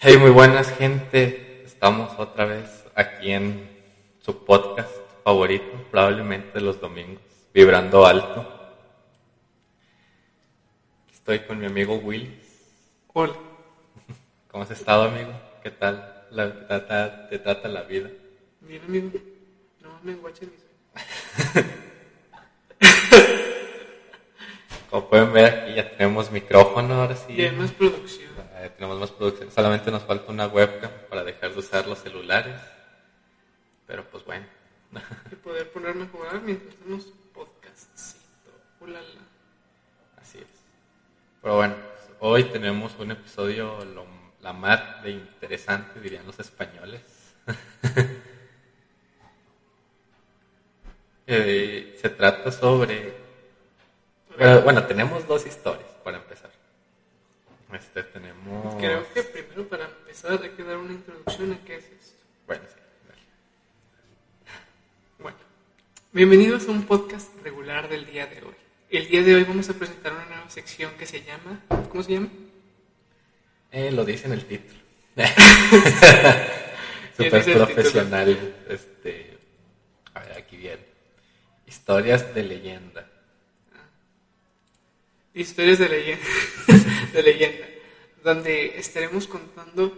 Hey, muy buenas gente. Estamos otra vez aquí en su podcast favorito, probablemente los domingos, vibrando alto. Estoy con mi amigo Willis. Hola. ¿Cómo has estado, amigo? ¿Qué tal la- te, trata, te trata la vida? Bien, amigo. No me enguachen mis Como pueden ver, aquí ya tenemos micrófono ahora sí. Hay más producción. Eh, tenemos más producción. Solamente nos falta una webcam para dejar de usar los celulares. Pero pues bueno. Y poder ponerme a jugar mientras hacemos podcastcito. Ulala. Así es. Pero bueno, pues, hoy tenemos un episodio lo- la mar de interesante, dirían los españoles. Eh, se trata sobre... Bueno, bueno, tenemos dos historias para empezar. Este, tenemos... Creo que primero para empezar hay que dar una introducción a qué es esto. Bueno, sí. Bueno, bienvenidos a un podcast regular del día de hoy. El día de hoy vamos a presentar una nueva sección que se llama... ¿Cómo se llama? Eh, lo dice en el título. ¿Qué Súper dice el profesional. Este, a ver, aquí viene. Historias de leyenda. Historias de leyenda, de leyenda, donde estaremos contando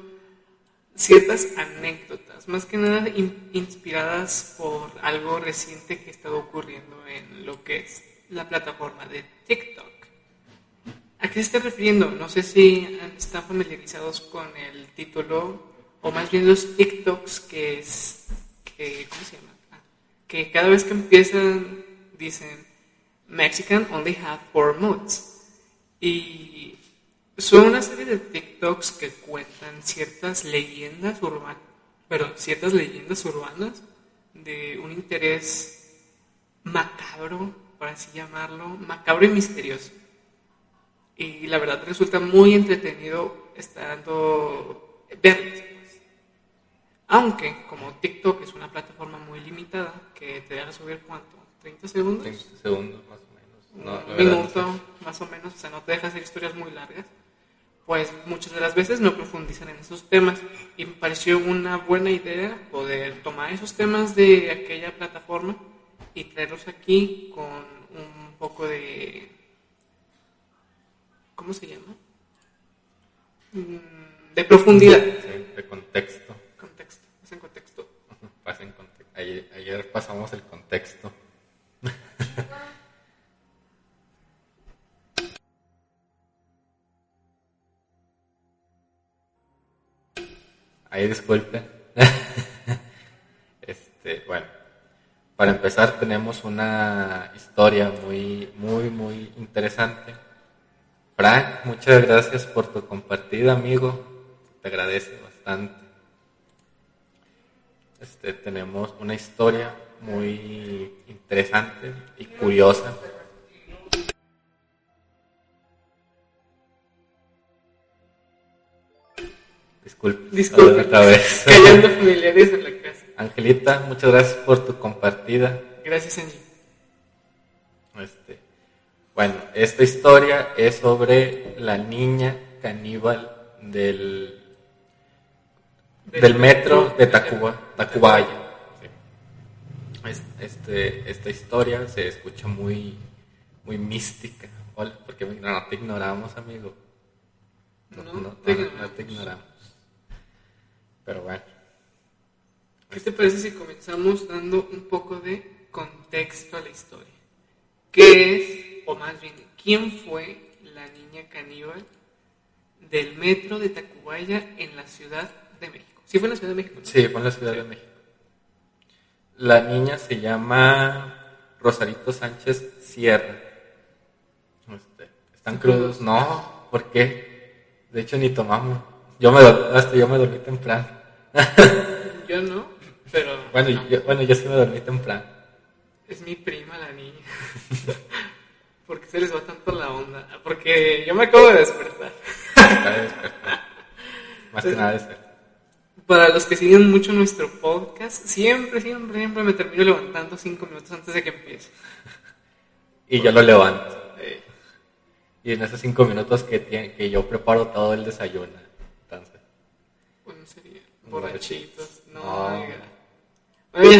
ciertas anécdotas, más que nada in- inspiradas por algo reciente que ha estado ocurriendo en lo que es la plataforma de TikTok. ¿A qué se está refiriendo? No sé si están familiarizados con el título, o más bien los TikToks que es, que, ¿cómo se llama? Ah, que cada vez que empiezan dicen Mexican only have four moods. Y son una serie de TikToks que cuentan ciertas leyendas urbanas, pero ciertas leyendas urbanas de un interés macabro, por así llamarlo, macabro y misterioso. Y la verdad resulta muy entretenido estando verlos. pues. Aunque como TikTok es una plataforma muy limitada, que te deja subir cuánto, 30 segundos 30 segundos más. No, minuto más o menos, o sea, no te deja hacer historias muy largas, pues muchas de las veces no profundizan en esos temas. Y me pareció una buena idea poder tomar esos temas de aquella plataforma y traerlos aquí con un poco de... ¿Cómo se llama? Mm, De profundidad. Sí, de contexto. Contexto, es en contexto. Conte- Ayer, ayer pasamos el contexto. Ahí disculpen. Este, bueno, para empezar tenemos una historia muy, muy, muy interesante. Frank, muchas gracias por tu compartida, amigo. Te agradece bastante. Este, tenemos una historia muy interesante y curiosa. Disculpe, Disculpe. otra vez. Callando familiares en la casa. Angelita, muchas gracias por tu compartida. Gracias, Angie. Este, bueno, esta historia es sobre la niña caníbal del, del metro de Tacuba, Tacubaya. Sí. Este, esta historia se escucha muy, muy mística. Hola, porque no te ignoramos, amigo. No, No, no- te no- no ignoramos. te ignoramos. Pero bueno, ¿Qué te parece si comenzamos dando un poco de contexto a la historia? ¿Qué es, o más bien, quién fue la niña caníbal del metro de Tacubaya en la Ciudad de México? Sí fue en la Ciudad de México. ¿no? Sí, fue en la Ciudad de México. La niña se llama Rosarito Sánchez Sierra. Este, ¿Están crudos? No, ¿por qué? De hecho, ni tomamos. Yo me, hasta yo me dormí temprano. Yo no, pero Bueno, no, yo, bueno, yo sí me dormí temprano. es mi prima la niña. ¿Por qué se les va tanto la onda? Porque yo me acabo de despertar. Acaba de despertar. Más que nada despertar. Para los que siguen mucho nuestro podcast, siempre, siempre, siempre me termino levantando cinco minutos antes de que empiece. Y yo lo levanto. Eh, Y en esos cinco minutos que, tiene, que yo preparo todo el desayuno. Borrachitos. No, oiga. Ya.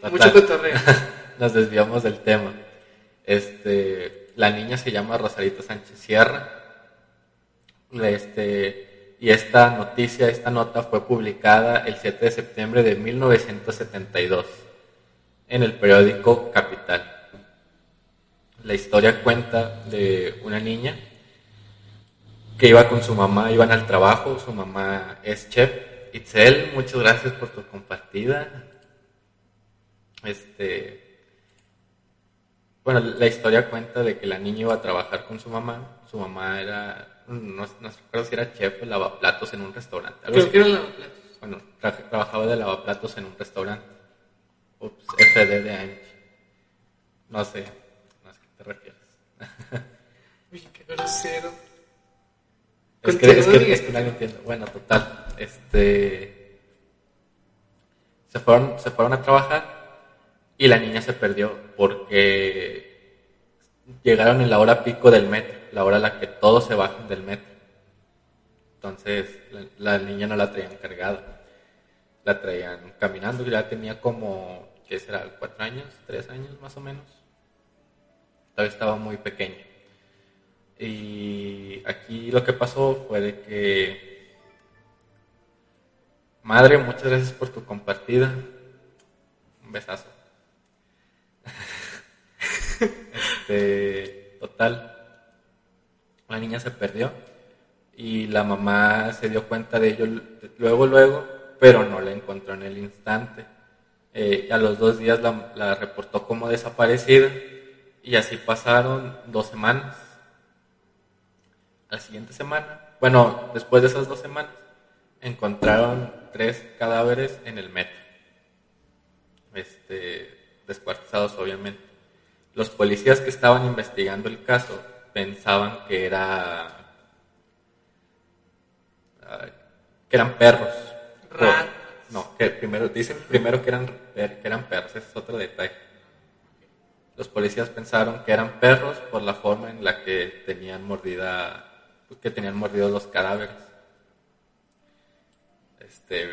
Total. Mucho cotorreo. Nos desviamos del tema. Este, la niña se llama Rosarito Sánchez Sierra. Este, y esta noticia, esta nota fue publicada el 7 de septiembre de 1972 en el periódico Capital. La historia cuenta de una niña que iba con su mamá, iban al trabajo, su mamá es chef. Itzel, muchas gracias por tu compartida. Este, bueno, la historia cuenta de que la niña iba a trabajar con su mamá. Su mamá era, no, no recuerdo si era chef o lavaplatos en un restaurante. algo Creo así. que era lavaplatos. Bueno, tra- trabajaba de lavaplatos en un restaurante. Ups, FD de Angie. No sé, no sé a qué te refieres. Uy, qué grosero. Es que, es que no lo entiendo. Bueno, total. Este. Se fueron, se fueron a trabajar y la niña se perdió porque llegaron en la hora pico del metro, la hora en la que todos se bajan del metro. Entonces la, la niña no la traían cargada, la traían caminando. Ya tenía como, ¿qué será? ¿Cuatro años? ¿Tres años más o menos? Todavía estaba muy pequeña. Y aquí lo que pasó fue de que, madre, muchas gracias por tu compartida. Un besazo. este, total, la niña se perdió y la mamá se dio cuenta de ello luego, luego, pero no la encontró en el instante. Eh, a los dos días la, la reportó como desaparecida y así pasaron dos semanas la siguiente semana, bueno, después de esas dos semanas, encontraron tres cadáveres en el metro. Este, descuartizados, obviamente. Los policías que estaban investigando el caso pensaban que era. que eran perros. Ratas. No, que primero dicen primero que eran, que eran perros, ese es otro detalle. Los policías pensaron que eran perros por la forma en la que tenían mordida, que tenían mordidos los cadáveres. Este,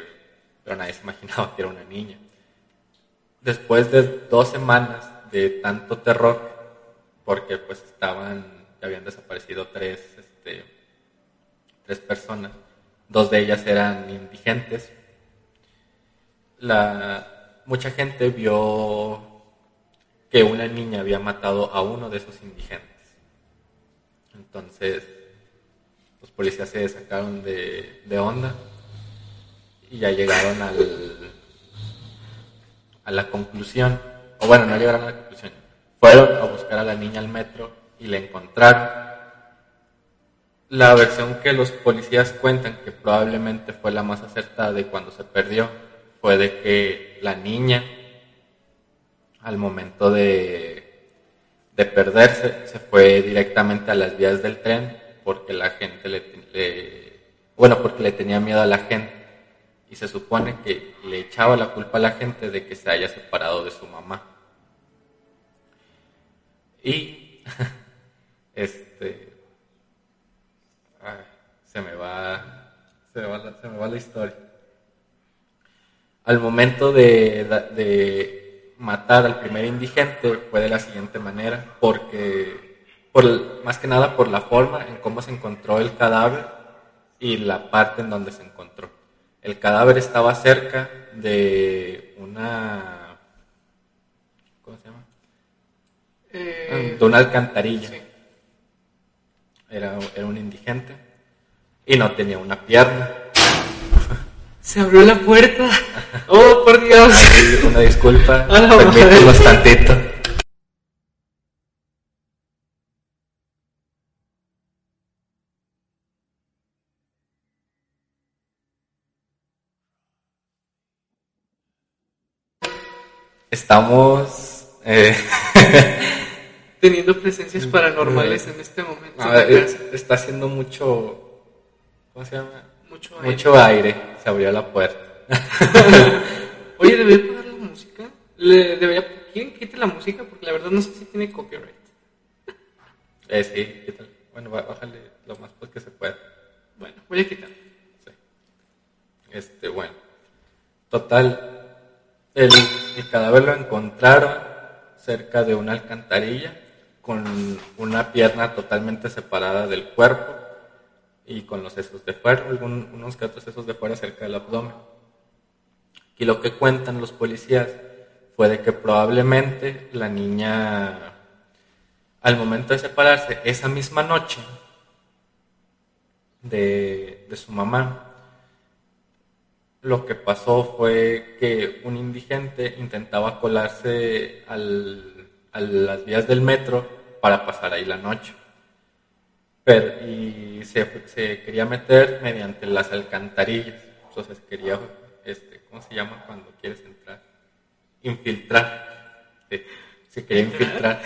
pero nadie se imaginaba que era una niña. Después de dos semanas de tanto terror, porque pues estaban, habían desaparecido tres, este, tres personas, dos de ellas eran indigentes. Mucha gente vio que una niña había matado a uno de esos indigentes. Entonces, los policías se sacaron de onda y ya llegaron al, a la conclusión, o bueno, no llegaron a la conclusión, fueron a buscar a la niña al metro y la encontraron. La versión que los policías cuentan, que probablemente fue la más acertada de cuando se perdió, fue de que la niña, al momento de, de perderse, se fue directamente a las vías del tren porque la gente le, le- bueno, porque le tenía miedo a la gente y se supone que le echaba la culpa a la gente de que se haya separado de su mamá. Y este ay, se me va se me va la, se me va la historia. Al momento de, de matar al primer indigente fue de la siguiente manera, porque por, más que nada por la forma en cómo se encontró el cadáver y la parte en donde se encontró. El cadáver estaba cerca de una ¿cómo se llama? Eh, de una alcantarilla. sí. Era, era un indigente y no tenía una pierna. Se abrió la puerta. Oh, por Dios. Una disculpa, permítanos tantito. Estamos eh, Teniendo presencias paranormales en este momento. a ver, en la casa. eh, está haciendo mucho ¿cómo se llama? Mucho aire. Mucho aire, se abrió la puerta. Oye, ¿debería pagar la música? Le, debería, ¿Quieren que quite la música? Porque la verdad no sé si tiene copyright. Eh, sí, ¿qué tal? Bueno, bá- bájale lo más pues que se pueda. Bueno, voy a quitar. Sí. Este, bueno, total, el, cadáver lo encontraron cerca de una alcantarilla con una pierna totalmente separada del cuerpo y con los sesos de fuera, algún, unos que otros sesos de fuera cerca del abdomen. Y lo que cuentan los policías fue de que probablemente la niña, al momento de separarse, esa misma noche de su mamá, lo que pasó fue que un indigente intentaba colarse al, a las vías del metro para pasar ahí la noche. Pero, y se, se, quería meter mediante las alcantarillas. Entonces quería, este, ¿cómo se llama cuando quieres entrar? Infiltrar. Sí, se quería infiltrar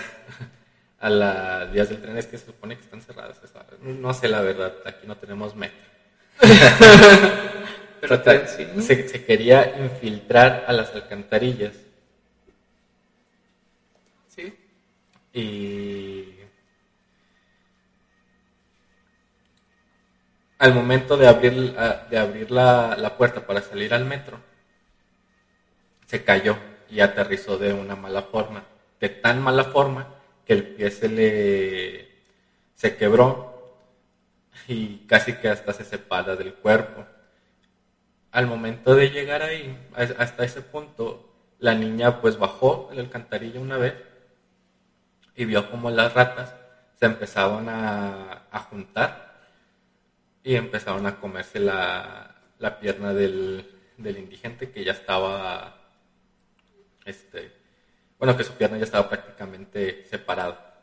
a las vías del tren. Es que se supone que están cerradas. No sé la verdad, aquí no tenemos metro. Pero sí. se, se, quería infiltrar a las alcantarillas. Sí. Y al momento de abrir, de abrir la, la puerta para salir al metro, se cayó y aterrizó de una mala forma. De tan mala forma que el pie se le se quebró y casi que hasta se separa del cuerpo al momento de llegar ahí, hasta ese punto, la niña pues bajó el alcantarilla una vez y vio como las ratas se empezaban a, juntar y empezaron a comerse la, la pierna del, del, indigente que ya estaba, este, bueno, que su pierna ya estaba prácticamente separada.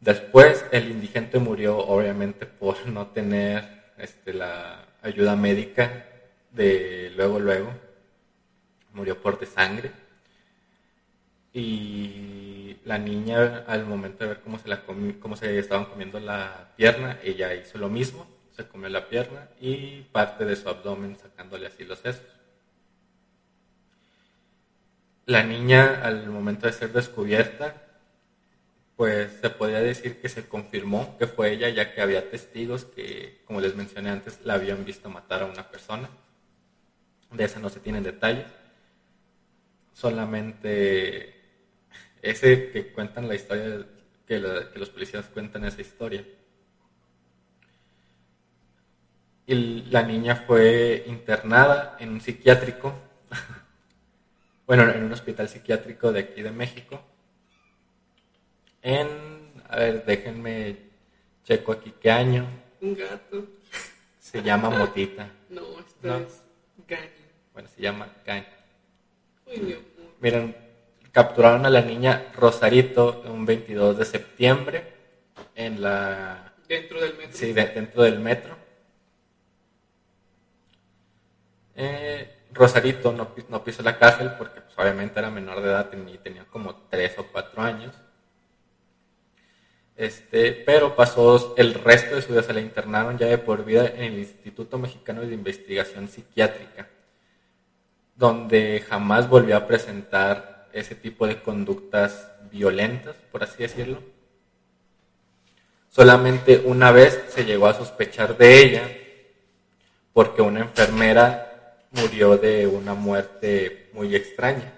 Después el indigente murió obviamente por no tener este, la, ayuda médica de luego, luego. Murió por de sangre. Y la niña, al momento de ver cómo se, la cómo se estaban comiendo la pierna, ella hizo lo mismo. Se comió la pierna y parte de su abdomen sacándole así los sesos. La niña, al momento de ser descubierta, pues se podría decir que se confirmó que fue ella, ya que había testigos que, como les mencioné antes, la habían visto matar a una persona. De esa no se tienen detalles. Solamente ese que cuentan la historia, que, la, que los policías cuentan esa historia. Y la niña fue internada en un psiquiátrico, bueno, en un hospital psiquiátrico de aquí de México en, a ver, déjenme checo aquí qué año. Un gato. Se llama Motita. No, esto ¿No? es Gaño. Bueno, se llama Gaño. Miren, capturaron a la niña Rosarito un 22 de septiembre en la... Dentro del metro. Sí, de, dentro del metro. Eh, Rosarito no, no, pisó la cárcel porque pues, obviamente era menor de edad y tenía como 3 o 4 años. Este, pero pasó el resto de su vida, se la internaron ya de por vida en el Instituto Mexicano de Investigación Psiquiátrica, donde jamás volvió a presentar ese tipo de conductas violentas, por así decirlo. Solamente una vez se llegó a sospechar de ella porque una enfermera murió de una muerte muy extraña.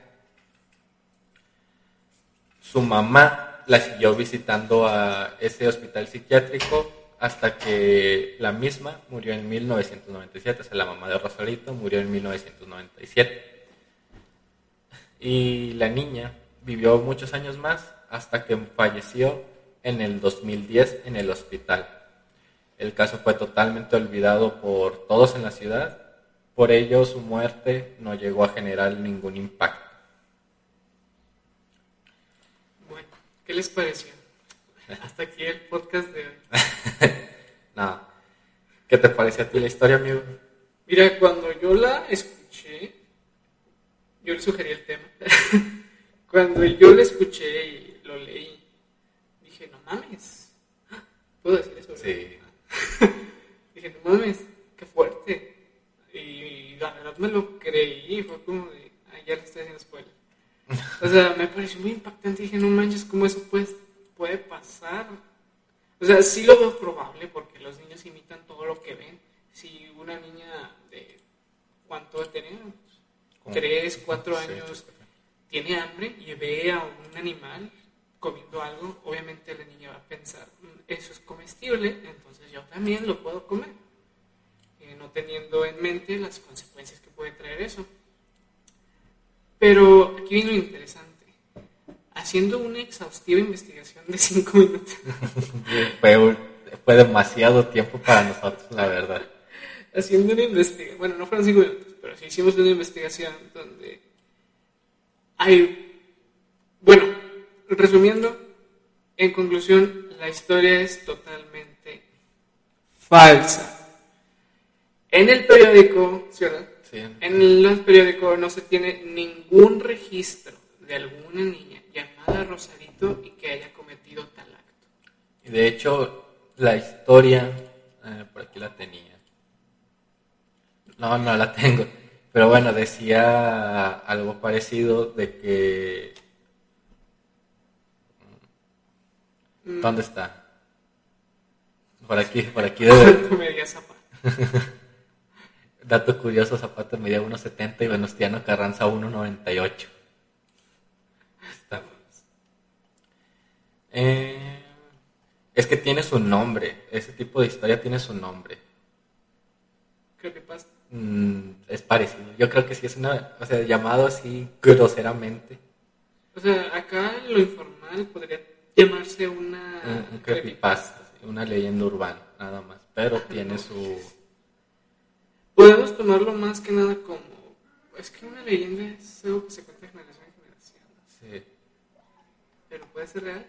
Su mamá la siguió visitando a ese hospital psiquiátrico hasta que la misma murió en 1997, o sea, la mamá de Rosarito murió en 1997. Y la niña vivió muchos años más hasta que falleció en el 2010 en el hospital. El caso fue totalmente olvidado por todos en la ciudad, por ello su muerte no llegó a generar ningún impacto. ¿Qué les pareció? Hasta aquí el podcast de hoy. no. ¿Qué te pareció a ti la historia, amigo? Mira, cuando yo la escuché, yo le sugerí el tema. cuando yo la escuché y lo leí, dije, no mames. ¿Puedo decir eso? Sí. dije, no mames, qué fuerte. Y la verdad me lo creí, fue como de, ay, ya le estoy haciendo spoiler. O sea, me pareció muy impactante. Dije, no manches, ¿cómo eso puede, puede pasar? O sea, sí lo veo probable porque los niños imitan todo lo que ven. si una niña de cuánto tenía, tres, cuatro años, tiene hambre y ve a un animal comiendo algo, obviamente la niña va a pensar, "Mm, eso es comestible, entonces yo también lo puedo comer, eh, no teniendo en mente las consecuencias que puede traer eso. Pero aquí viene lo interesante. Haciendo una exhaustiva investigación de cinco minutos. fue, fue, demasiado tiempo para nosotros, la verdad. Haciendo una investigación, bueno, no fueron cinco minutos, pero sí hicimos una investigación donde hay, bueno, resumiendo, en conclusión, la historia es totalmente falsa. En el periódico Ciudad en los periódicos no se tiene ningún registro de alguna niña llamada Rosarito y que haya cometido tal acto. Y de hecho, la historia, eh, por aquí la tenía. No, no la tengo. Pero bueno, decía algo parecido de que... ¿Dónde está? Por aquí, por aquí debe... Dato curioso, Zapata medía 1.70 y Venustiano Carranza 1.98. Está. Eh, es que tiene su nombre. Ese tipo de historia tiene su nombre. Creo que pasa. Mm, es parecido. Yo creo que sí es una, o sea, llamado así groseramente. O sea, acá lo informal podría llamarse una Un, un creepypasta, una leyenda urbana, nada más. Pero tiene su... Podemos tomarlo más que nada como. Es que una leyenda es algo que se cuenta de generación en generación. sí. Pero puede ser real.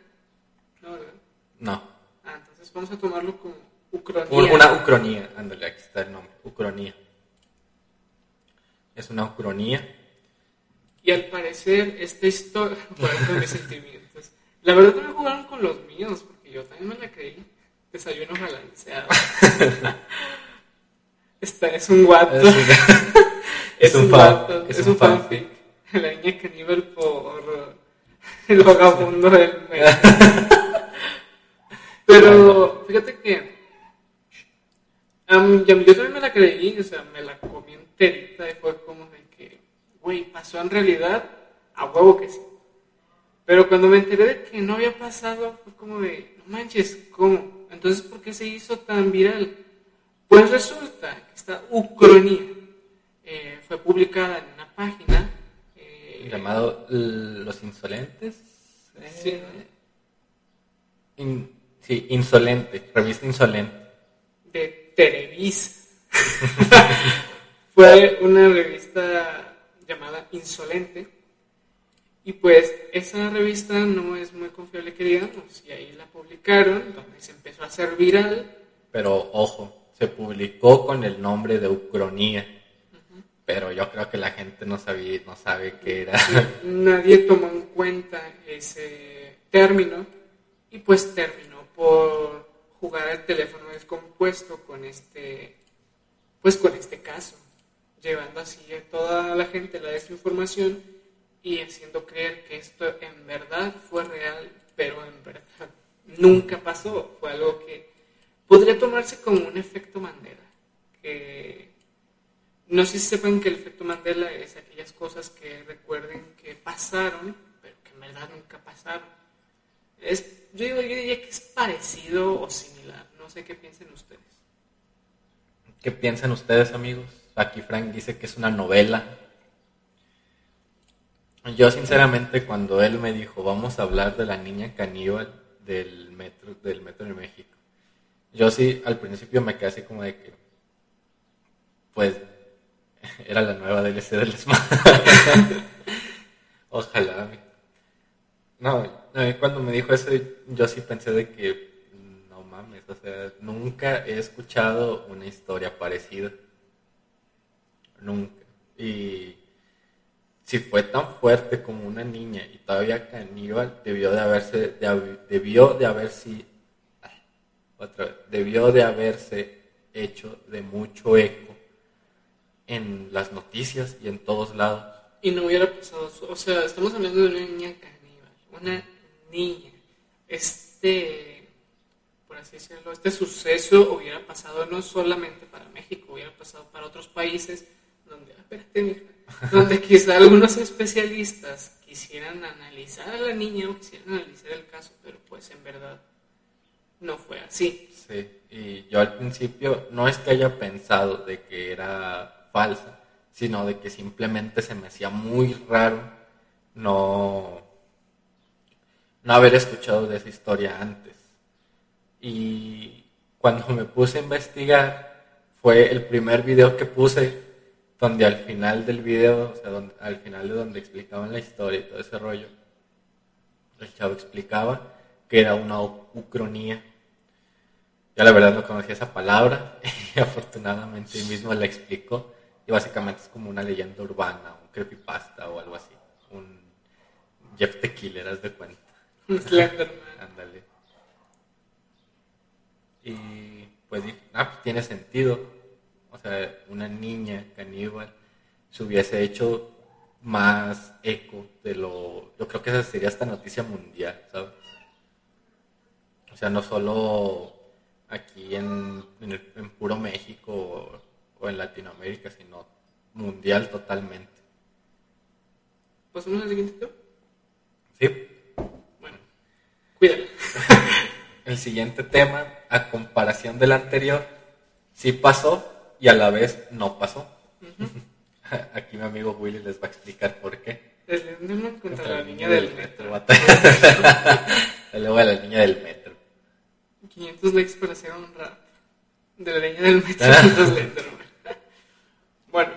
No, ¿verdad? No. Ah, entonces vamos a tomarlo como ucronía. Un- una ucronía, ándale, aquí está el nombre, ucronía. Es una ucronía. Y al parecer, esta historia. Bueno, mis sentimientos. La verdad me jugaron con los míos, porque yo también me la creí. Desayuno balanceado. Esta es un guato. Es un- Es, un guato, es es, un un fanfic. La niña caníbal por el vagabundo del medio. Pero fíjate que ya- yo también me la creí, o sea, me la comí enterita y fue como de que, güey, pasó en realidad, a huevo que sí. Pero cuando me enteré de que no había pasado, fue como de, no manches, ¿cómo? Entonces, ¿por qué se hizo tan viral? Pues resulta que esta ucronía eh, fue publicada en una página eh, llamado Los Insolentes. Sí, ¿no? in- sí, Insolente, revista Insolente. de Televis. Fue una revista llamada Insolente. Y pues esa revista no es muy confiable que digamos. Y ahí la publicaron, donde se empezó a hacer viral. Pero ojo, publicó con el nombre de Ucronía. Pero yo creo que la gente no sabía, no sabe qué era. Nadie tomó en cuenta ese término y pues terminó por jugar al teléfono descompuesto con este pues con este caso, llevando así a toda la gente la desinformación y haciendo creer que esto en verdad fue real, pero en verdad nunca pasó, fue algo que podría tomarse como un efecto Mandela, que no sé si sepan que el efecto Mandela es aquellas cosas que recuerden que pasaron, pero que en verdad nunca pasaron. Yo, digo, yo diría que es parecido o similar. No sé qué piensen ustedes. ¿Qué piensan ustedes, amigos? Aquí Frank dice que es una novela. Yo, sinceramente, cuando él me dijo, vamos a hablar de la niña caníbal del metro, del metro de México, yo sí, al principio me quedé así como de que, pues, era la nueva DLC del Smash. Ojalá. No, cuando me dijo eso, yo sí pensé de que, no mames, o sea, nunca he escuchado una historia parecida. Nunca. Y si fue tan fuerte como una niña y todavía caníbal, debió de haberse, de hab- debió de haberse, ay, otra debió de haberse hecho de mucho eco en las noticias y en todos lados. Y no hubiera pasado. O sea, estamos hablando de una niña caníbal. Una niña. Este, por así decirlo, este suceso hubiera pasado no solamente para México, hubiera pasado para otros países donde, espérate, donde quizá algunos especialistas quisieran analizar a la niña o quisieran analizar el caso, pero pues en verdad no fue así. Sí, y yo al principio no es que haya pensado de que era falsa, sino de que simplemente se me hacía muy raro no, no haber escuchado de esa historia antes. Y cuando me puse a investigar, fue el primer video que puse donde al final del video, o sea, al final de donde explicaban la historia y todo ese rollo, el chavo explicaba que era una ucronía. Yo la verdad no conocía esa palabra y afortunadamente él mismo la explicó y básicamente es como una leyenda urbana, un creepypasta o algo así, un Jeff the Killer, haz de cuenta. Ándale. Y pues ah, pues tiene sentido. O sea, una niña caníbal se hubiese hecho más eco de lo... Yo creo que esa sería esta noticia mundial, ¿sabes? O sea, no solo aquí en, en, puro México o, en Latinoamérica, sino mundial totalmente. ¿Pasamos al siguiente tema? Sí. Bueno, cuídalo. El siguiente tema, a comparación del anterior, sí pasó y a la vez no pasó. Aquí mi amigo Willy les va a explicar por qué. Slenderman contra, contra la, niña, del, metro. Luego a la niña del metro. 500 likes para hacer un rap de la niña del metro contra Slenderman. Bueno,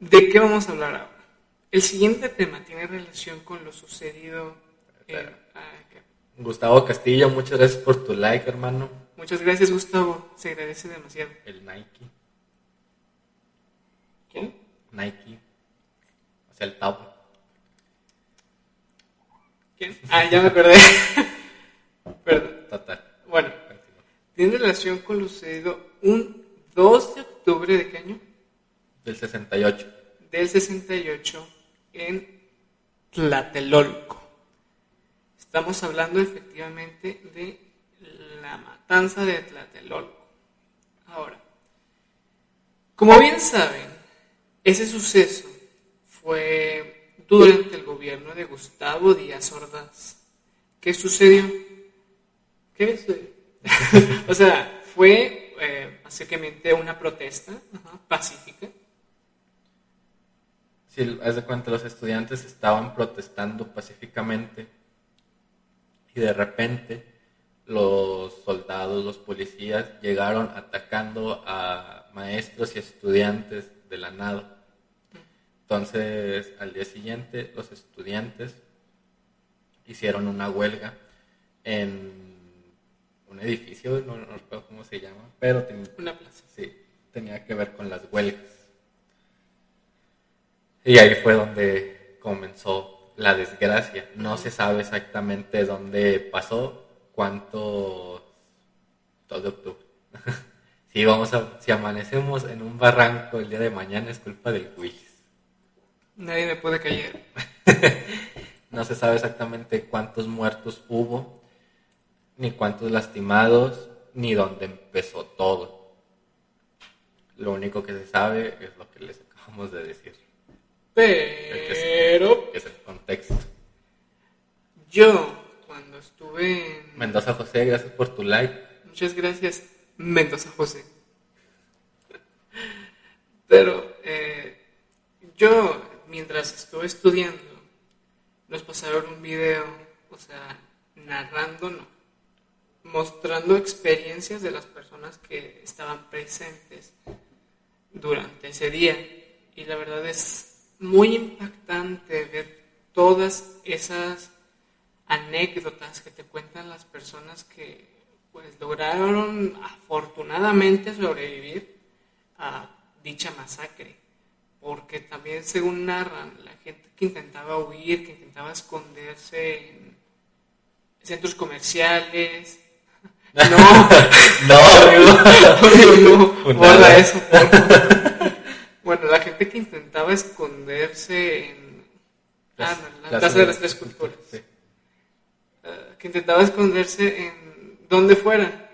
¿de qué vamos a hablar ahora? El siguiente tema tiene relación con lo sucedido en... Ah, Gustavo Castillo, muchas gracias por tu like, hermano. Muchas gracias, Gustavo. Se agradece demasiado. El Nike. ¿Quién? Nike. O sea, el top. ¿Quién? Ah, ya me acordé. Perdón. Total. Bueno, tiene relación con lo sucedido un 2 de octubre de qué año? Del 68. Del 68 en Tlatelolco. Estamos hablando efectivamente de la matanza de Tlatelolco. Ahora, como bien saben, ese suceso fue durante el gobierno de Gustavo Díaz Ordaz. ¿Qué sucedió? ¿Qué sucedió? o sea, fue eh, básicamente una protesta pacífica Sí, haz de cuenta, los estudiantes estaban protestando pacíficamente y de repente los soldados, los policías llegaron atacando a maestros y estudiantes de la nada. Entonces, al día siguiente, los estudiantes hicieron una huelga en un edificio, no, recuerdo cómo se llama, pero una plaza. Sí, tenía que ver con las huelgas. Y ahí fue donde comenzó la desgracia. No se sabe exactamente dónde pasó, cuánto... Todo octubre. si, vamos a, si amanecemos en un barranco el día de mañana es culpa del quiz. Nadie me puede caer. no se sabe exactamente cuántos muertos hubo, ni cuántos lastimados, ni dónde empezó todo. Lo único que se sabe es lo que les acabamos de decir. Pero. Es el contexto. Yo, cuando estuve en. Mendoza José, gracias por tu like. Muchas gracias, Mendoza José. Pero eh, yo, mientras estuve estudiando, nos pasaron un video, o sea, narrando, no, mostrando experiencias de las personas que estaban presentes durante ese día. Y la verdad es muy impactante ver todas esas anécdotas que te cuentan las personas que pues lograron afortunadamente sobrevivir a dicha masacre porque también según narran la gente que intentaba huir que intentaba esconderse en centros comerciales no. No no, no, no, eso bueno, la gente que intentaba esconderse en ah, la Plaza de las Tres Culturas, eh, que intentaba esconderse en donde fuera.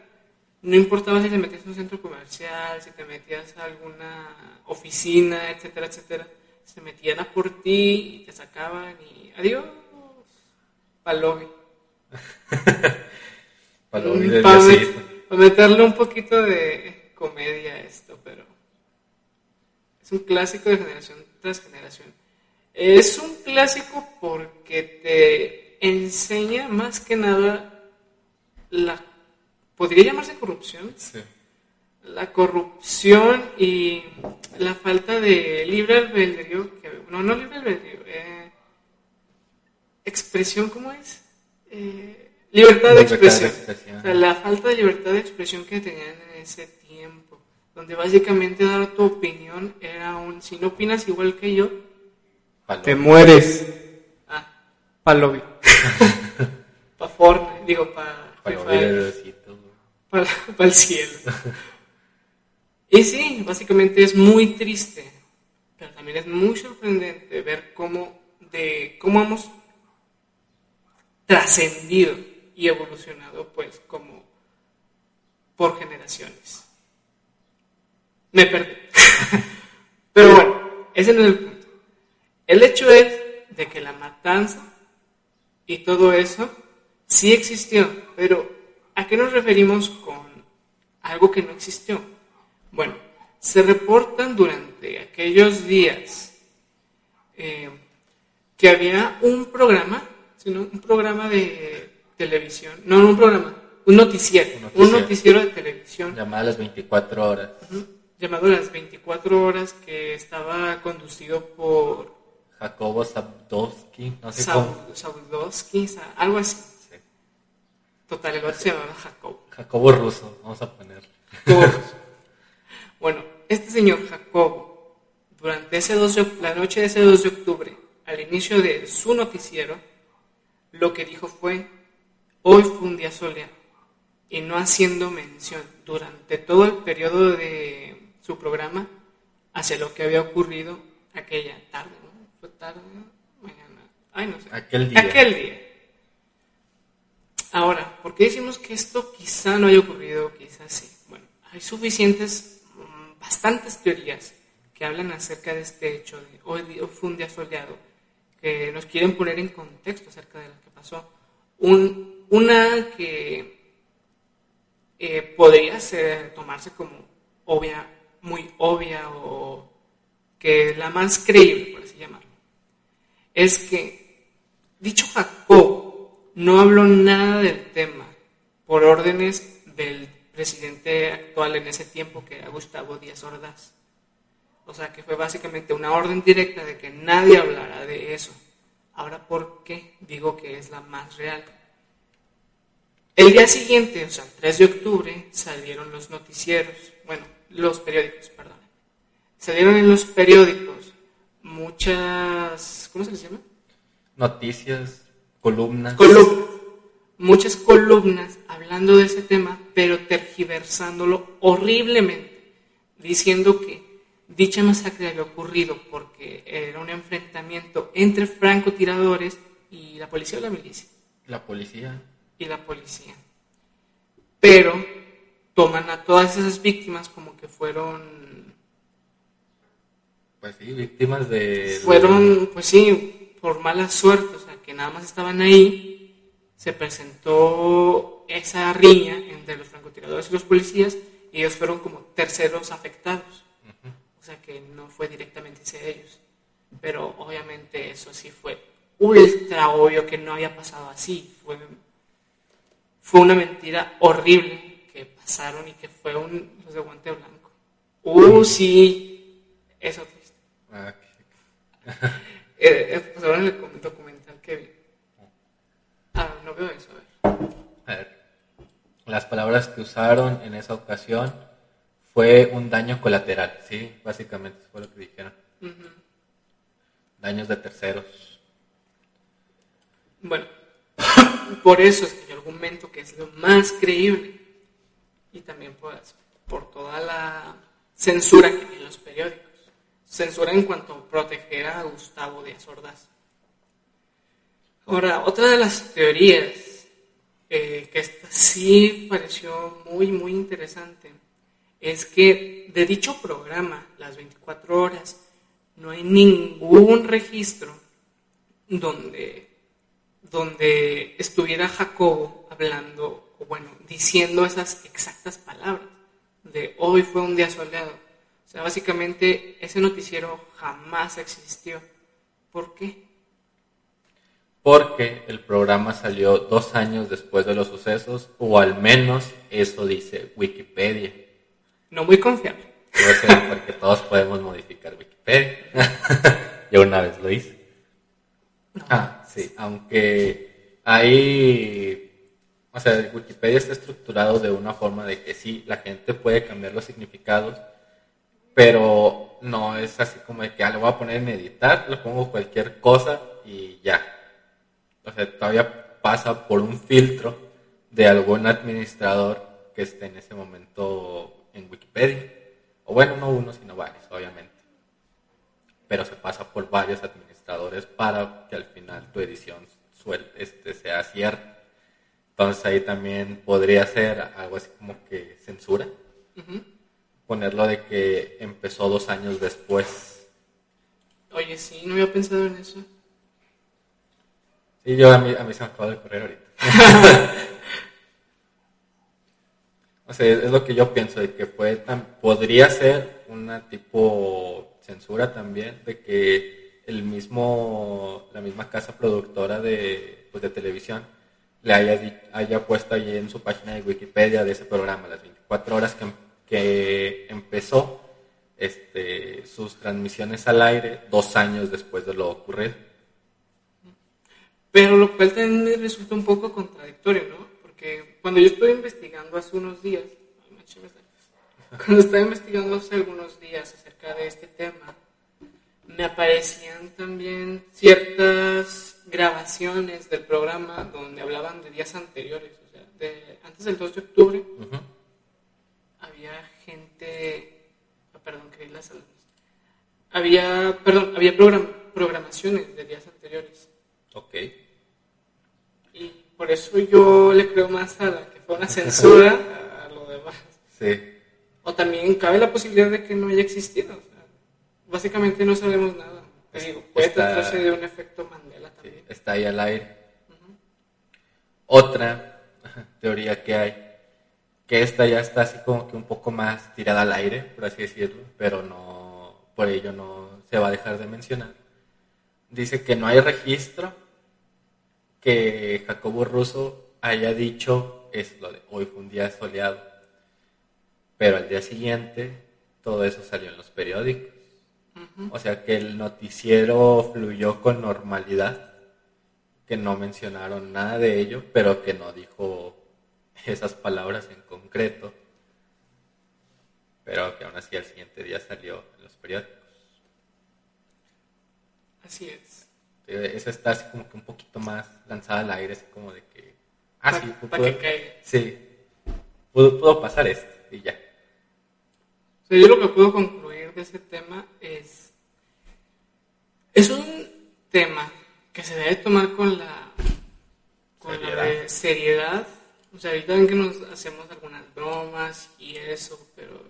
No importaba si te metías a un centro comercial, si te metías a alguna oficina, etcétera, etcétera. Se metían a por ti y te sacaban y adiós, palobi. Para diosito. meterle un poquito de comedia a esto, pero es un clásico de generación tras generación. Es un clásico porque te enseña más que nada la... ¿Podría llamarse corrupción? Sí. La corrupción y la falta de libre albedrío, que, no, no libre albedrío, eh, expresión, ¿cómo es? Eh, libertad de expresión. O sea, la falta de libertad de expresión que tenían en ese tiempo, donde básicamente dar tu opinión era un, si no opinas igual que yo, Palomi. te mueres. Ah, palobi. pa Fortnite, digo, pa para, para el cielo. Y sí, básicamente es muy triste, pero también es muy sorprendente ver cómo, de, cómo hemos trascendido y evolucionado, pues, como por generaciones. Me perdí. pero bueno, ese no es el punto. El hecho es de que la matanza y todo eso sí existió, pero ¿a qué nos referimos con algo que no existió? Bueno, se reportan durante aquellos días eh, que había un programa, sino un programa de televisión, no, no un programa, un noticiero, Un un noticiero. de televisión Llamada a las 24 horas. ujú, llamado Las 24 Horas que estaba conducido por Jacobo Zabdowski, no sé cómo. Saud- Saudowski, Sa- algo así. Sí. Total, el otro se llamaba Jacobo. Jacobo Russo, vamos a ponerle. Todos. Bueno, este señor Jacobo, durante ese 2 de- la noche de ese 2 de octubre, al inicio de su noticiero, lo que dijo fue, hoy fue un día soleado, y no haciendo mención durante todo el periodo de su programa hacia lo que había ocurrido aquella tarde, ¿no? Fue tarde, mañana, ay no sé. Aquel día. Aquel día. Ahora, ¿por qué decimos que esto quizá no haya ocurrido, quizá sí? Bueno, hay suficientes, mm, bastantes teorías que hablan acerca de este hecho de hoy fue un día soleado, que nos quieren poner en contexto acerca de lo que pasó. Un- una que eh, podría ser, tomarse como obvia, muy obvia o que la más creíble, por así llamarlo, es que dicho Jacob no habló nada del tema por órdenes del presidente actual en ese tiempo, que era Gustavo Díaz Ordaz. O sea, que fue básicamente una orden directa de que nadie hablara de eso. Ahora, ¿por qué digo que es la más real? El día siguiente, o sea, el 3 de octubre, salieron los noticieros, bueno, los periódicos, perdón. Salieron en los periódicos muchas, ¿cómo se les llama? Noticias, columnas. columnas, muchas columnas hablando de ese tema, pero tergiversándolo horriblemente, diciendo que dicha masacre había ocurrido porque era un enfrentamiento entre francotiradores y la policía o la milicia La policía. Y la policía. Pero toman a todas esas víctimas como que fueron Pues sí, víctimas de. fueron, pues sí, por mala suerte, o sea, que nada más estaban ahí, se presentó esa riña entre los francotiradores y los policías, y ellos fueron como terceros afectados, o sea, que no fue directamente hacia ellos. Pero obviamente eso sí fue ultra obvio que no había pasado así, fue, fue una mentira horrible que pasaron y que fue un, los de guante blanco. Uh, sí, eso triste. Ah, Eh, eh, pues ahora en el documental que vi. Ah, no veo eso, a ver. a ver. Las palabras que usaron en esa ocasión fue un daño colateral, sí, básicamente eso fue lo que dijeron. Daños de terceros. Bueno, por eso es que yo argumento que es lo más creíble. Y también pues, por toda la censura que hay en los periódicos. Censura en cuanto a proteger a Gustavo Díaz Ordaz. Ahora, otra de las teorías eh, que esta sí pareció muy, muy interesante, es que de dicho programa, las 24 horas, no hay ningún registro donde, donde estuviera Jacobo hablando, o bueno, diciendo esas exactas palabras de hoy fue un día soleado. O sea, básicamente ese noticiero jamás existió. ¿Por qué? Porque el programa salió dos años después de los sucesos, o al menos eso dice Wikipedia. No muy confiable. porque todos podemos modificar Wikipedia. Yo una vez lo hice. Ah, sí, aunque hay o sea, Wikipedia está estructurado de una forma de que sí, la gente puede cambiar los significados, pero no es así como de que ah, lo voy a poner en editar, le pongo cualquier cosa y ya. O sea, todavía pasa por un filtro de algún administrador que esté en ese momento en Wikipedia. O bueno, no uno, sino varios, obviamente. Pero se pasa por varios administradores para que al final tu edición este, sea cierta. Entonces ahí también podría ser algo así como que censura. Ponerlo de que empezó dos años después. Oye, sí, no había pensado en eso. Sí, yo a mí, a mí se me acaba de correr ahorita. o sea, es lo que yo pienso, de que puede podría ser una tipo censura también, de que el mismo, la misma casa productora de, pues, de televisión le haya, haya puesto allí en su página de Wikipedia de ese programa, las 24 horas que, que empezó este, sus transmisiones al aire dos años después de lo ocurrido. Pero lo cual también resulta un poco contradictorio, ¿no? Porque cuando yo estoy investigando hace unos días, cuando estaba investigando hace algunos días acerca de este tema, me aparecían también ciertas grabaciones del programa donde hablaban de días anteriores, o sea, de, antes del 2 de octubre, había gente, oh, perdón, que las había, perdón, había programaciones de días anteriores. Ok. Y por eso yo le creo más a la que fue una censura a lo demás. Sí. O también cabe la posibilidad de que no haya existido. Básicamente no sabemos nada. puede tratarse de un efecto Mandela está ahí al aire. Otra teoría que hay, que esta ya está así como que un poco más tirada al aire, por así decirlo, pero no, por ello no se va a dejar de mencionar. Dice que no hay registro que Jacobo Russo haya dicho es lo de hoy fue un día soleado, pero al día siguiente todo eso salió en los periódicos. O sea que el noticiero fluyó con normalidad que no mencionaron nada de ello, pero que no dijo esas palabras en concreto, pero que aún así al siguiente día salió en los periódicos. Así es. Esa está así como que un poquito más lanzada al aire, así como de que... Ah, sí, pudo, que sí, pudo, pasar esto y ya. yo lo que puedo concluir de ese tema es... Es un tema que se debe tomar con la, con seriedad. seriedad. O sea, ahorita ven que nos hacemos algunas bromas y eso, pero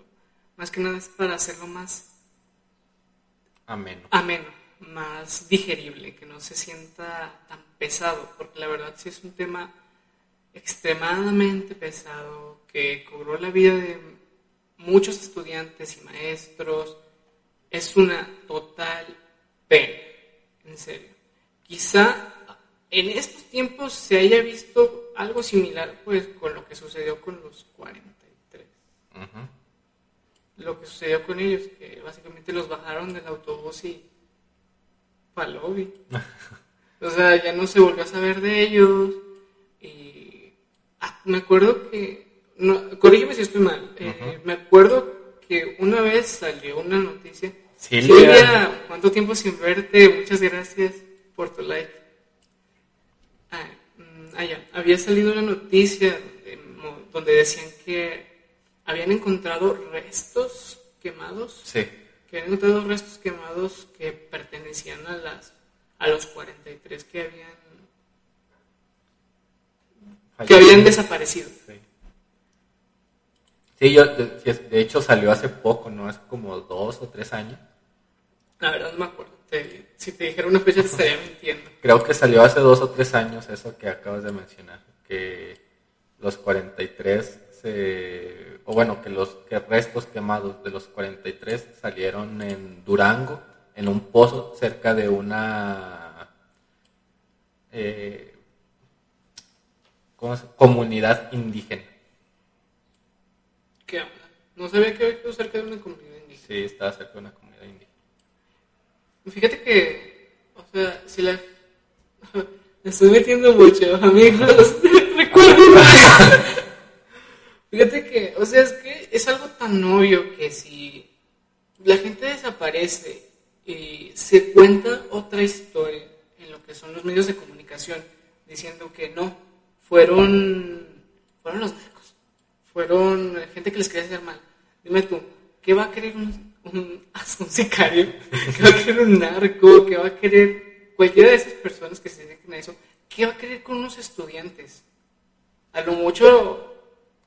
más que nada es para hacerlo más ameno. Ameno, más digerible, que no se sienta tan pesado, porque la verdad sí es un tema extremadamente pesado que cobró la vida de muchos estudiantes y maestros. Es una total pena, en serio. Quizá en estos tiempos se haya visto algo similar pues con lo que sucedió con los 43. Lo que sucedió con ellos, que básicamente los bajaron del autobús y para lobby. o sea, ya no se volvió a saber de ellos. Y ah, me acuerdo que, no, corrígeme si estoy mal, eh, me acuerdo que una vez salió una noticia. Silvia, ¿cuánto tiempo sin verte? Muchas gracias por tu like. Ah, mm, ah, ya. Había salido una noticia donde, decían que habían encontrado restos quemados. Sí. Que habían encontrado restos quemados que pertenecían a las a los 43 que habían que habían desaparecido. Sí. Yo, de, de hecho salió hace poco, ¿no? Hace como dos o tres años. La verdad no me acuerdo. Te- si te dijera una fecha te estaría mintiendo. Creo que salió hace dos o tres años eso que acabas de mencionar, que los 43 se, o bueno, que los que restos quemados de los 43 salieron en Durango, en un pozo cerca de una eh, ¿cómo se- comunidad indígena. No sabía que había quedado cerca de una comunidad indígena. Sí, estaba cerca de una comunidad indígena. Fíjate que, o sea, si la... Me estoy metiendo mucho, amigos. Recuerden. Fíjate que, o sea, es que es algo tan obvio que si la gente desaparece y se cuenta otra historia en lo que son los medios de comunicación diciendo que no, fueron, fueron los narcos, fueron gente que les quería hacer mal. Dime tú, ¿qué va a querer un, un, un sicario? ¿Qué va a querer un narco? ¿Qué va a querer cualquiera de esas personas que se dediquen a eso? ¿Qué va a querer con unos estudiantes? A lo mucho,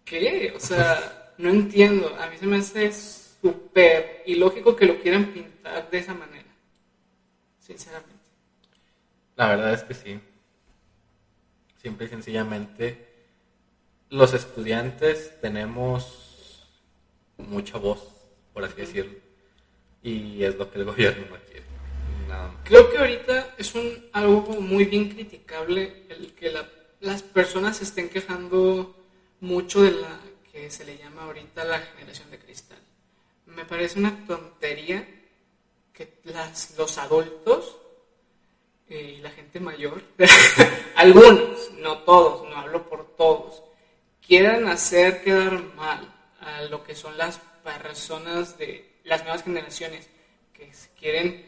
¿qué? O sea, no entiendo. A mí se me hace súper ilógico que lo quieran pintar de esa manera. Sinceramente. La verdad es que sí. Simple y sencillamente, los estudiantes tenemos mucha voz, por así decirlo. Y es lo que el gobierno no quiere. Nada. Creo que ahorita es un algo muy bien criticable el que la- las personas se estén quejando mucho de la que se le llama ahorita la generación de cristal. Me parece una tontería que las, los adultos eh, y la gente mayor, algunos, no todos, no hablo por todos, quieran hacer quedar mal a lo que son las personas de las nuevas generaciones que quieren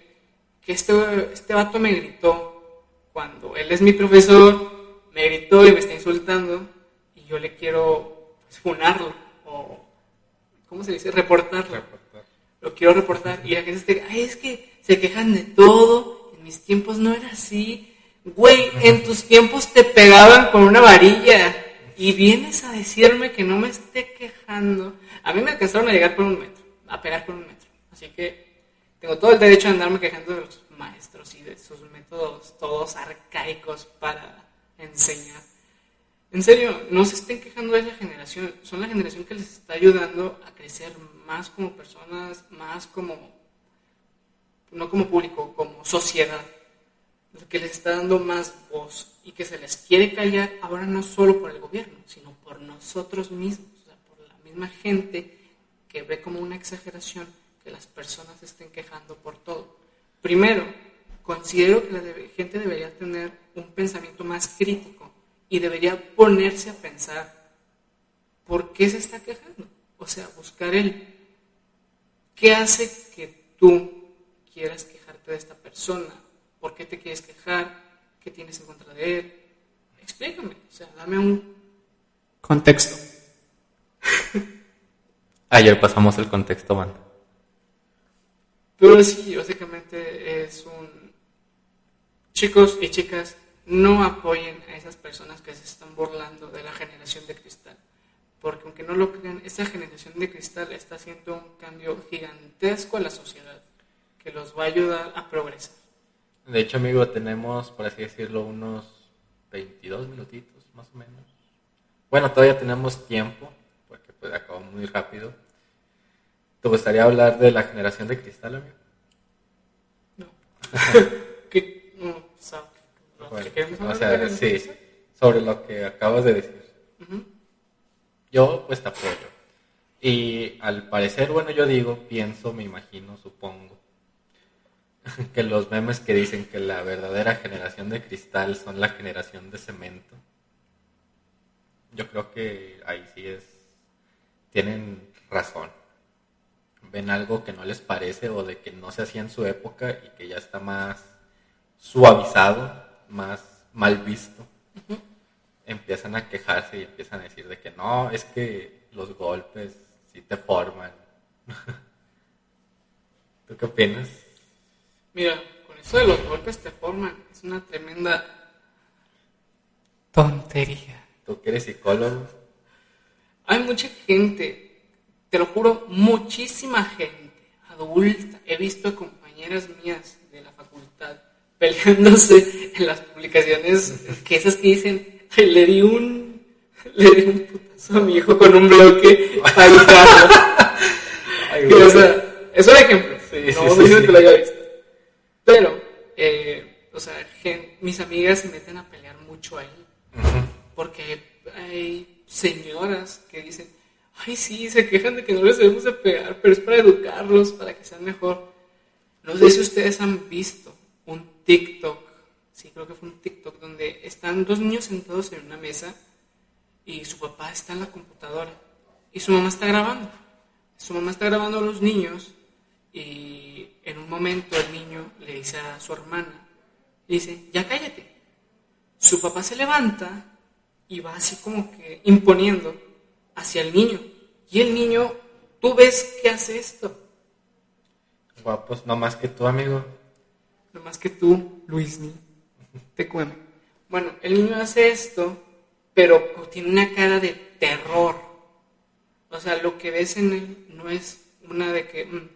que este, este vato me gritó cuando él es mi profesor, me gritó y me está insultando y yo le quiero pues, funarlo o, ¿cómo se dice? Reportarlo. Reportar. Lo quiero reportar y la gente se ay, es que se quejan de todo, en mis tiempos no era así. Güey, en tus tiempos te pegaban con una varilla y vienes a decirme que no me esté quejando. A mí me alcanzaron a llegar por un metro, a pegar por un metro. Así que tengo todo el derecho a andarme quejando de los maestros y de sus métodos todos arcaicos para enseñar. En serio, no se estén quejando de esa generación. Son la generación que les está ayudando a crecer más como personas, más como, no como público, como sociedad. Que les está dando más voz y que se les quiere callar ahora no solo por el gobierno, sino por nosotros mismos, o sea, por la misma gente que ve como una exageración que las personas estén quejando por todo. Primero, considero que la gente debería tener un pensamiento más crítico y debería ponerse a pensar por qué se está quejando. O sea, buscar el qué hace que tú quieras quejarte de esta persona, por qué te quieres quejar, qué tienes en contra de él. Explícame, o sea, dame un contexto. Ayer pasamos el contexto, banda. Pero sí, básicamente es un... Chicos y chicas, no apoyen a esas personas que se están burlando de la generación de cristal. Porque aunque no lo crean, esta generación de cristal está haciendo un cambio gigantesco a la sociedad que los va a ayudar a progresar. De hecho, amigo, tenemos, por así decirlo, unos 22 minutitos, más o menos. Bueno, todavía tenemos tiempo, porque pues acabó muy rápido. ¿Te gustaría hablar de la generación de cristal, amigo? No. ¿Qué? No, o sea, lo que Bueno, queremos o hablar sea, de la sí, sobre lo que acabas de decir. Yo, pues, te apoyo. Y al parecer, bueno, yo digo, pienso, me imagino, supongo, que los memes que dicen que la verdadera generación de cristal son la generación de cemento. Yo creo que ahí sí es, tienen razón. Ven algo que no les parece o de que no se hacía en su época y que ya está más suavizado, más mal visto empiezan a quejarse y empiezan a decir de que no, es que los golpes sí te forman. ¿Tú qué opinas? Mira, con eso de los golpes te forman, es una tremenda tontería. tú que eres psicólogo. Hay mucha gente, te lo juro, muchísima gente adulta. He visto compañeras mías de la facultad peleándose en las publicaciones, que esas que dicen, "Ay, le di un, le di un putazo a mi hijo con un bloque para evitarlo". Ay, Y, o sea, es un ejemplo. Sí, no sí, no sí. que lo haya visto. Pero, eh, o sea, gen- mis amigas se meten a pelear mucho ahí. Ujú. Porque hay señoras que dicen, ay, sí, se quejan de que no les debemos de pegar, pero es para educarlos, para que sean mejor. No sé si ustedes han visto un TikTok, sí, creo que fue un TikTok, donde están dos niños sentados en una mesa y su papá está en la computadora y su mamá está grabando. Su mamá está grabando a los niños y en un momento el niño le dice a su hermana, dice, ya cállate. Su papá se levanta y va así como que imponiendo hacia el niño. Y el niño, tú ves que hace esto. Guapos, no más que tú, amigo. No más que tú, Luisni, te cuento. Bueno, el niño hace esto, pero tiene una cara de terror. O sea, lo que ves en él no es una de que mm,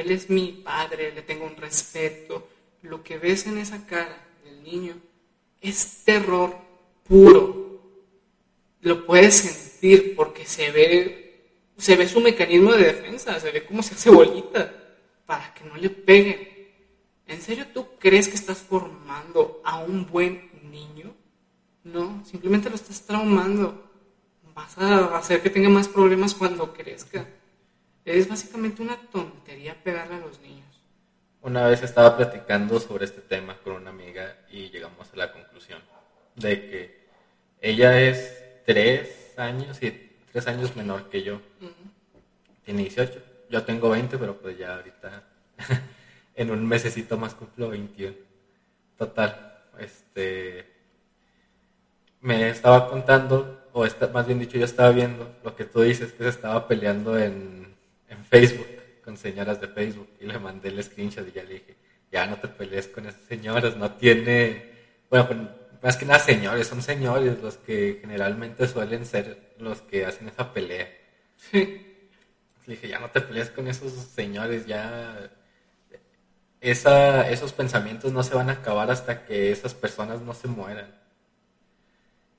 él es mi padre, le tengo un respeto. Lo que ves en esa cara del niño es terror puro. Lo puedes sentir porque se ve, se ve su mecanismo de defensa, se ve cómo se hace bolita para que no le peguen. ¿En serio tú crees que estás formando a un buen niño? No, simplemente lo estás traumando. Vas a hacer que tenga más problemas cuando crezca. Es básicamente una tontería pegarle a los niños. Una vez estaba platicando sobre este tema con una amiga y llegamos a la conclusión de que ella es tres años y tres años menor que yo. Tiene 18. Yo tengo 20, pero pues ya ahorita en un mesecito más cumplo 21. Total, este me estaba contando, o esta- más bien dicho, yo estaba viendo lo que tú dices, que se estaba peleando en Facebook, con señoras de Facebook, y le mandé el screenshot y ya le dije, ya no te pelees con esas señoras, no tiene, bueno, pues, más que nada señores, son señores los que generalmente suelen ser los que hacen esa pelea. Sí. Le dije, ya no te pelees con esos señores, ya esa, esos pensamientos no se van a acabar hasta que esas personas no se mueran.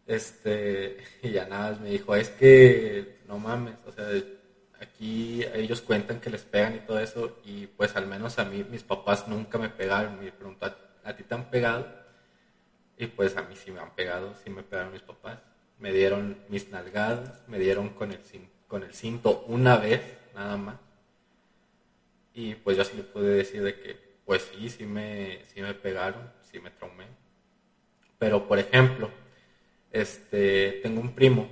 Este, y ya nada, me dijo, es que no mames, o sea, aquí ellos cuentan que les pegan y todo eso, y pues al menos a mí, mis papás nunca me pegaron. Me preguntó, ¿a, ti te han pegado? Y pues a mí sí me han pegado, sí me pegaron mis papás. Me dieron mis nalgadas, me dieron con el, cin- con el cinto una vez, nada más. Y pues yo sí le pude decir de que, pues sí, sí me, sí me pegaron, sí me traumé. Pero por ejemplo, este, tengo un primo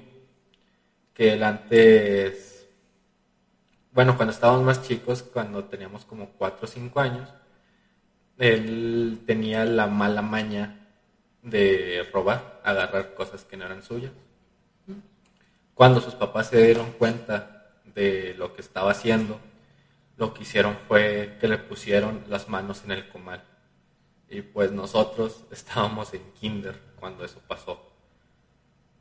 que él antes, bueno, cuando estábamos más chicos, cuando teníamos como 4 o 5 años, él tenía la mala maña de robar, agarrar cosas que no eran suyas. Cuando sus papás se dieron cuenta de lo que estaba haciendo, lo que hicieron fue que le pusieron las manos en el comal. Y pues nosotros estábamos en kinder cuando eso pasó.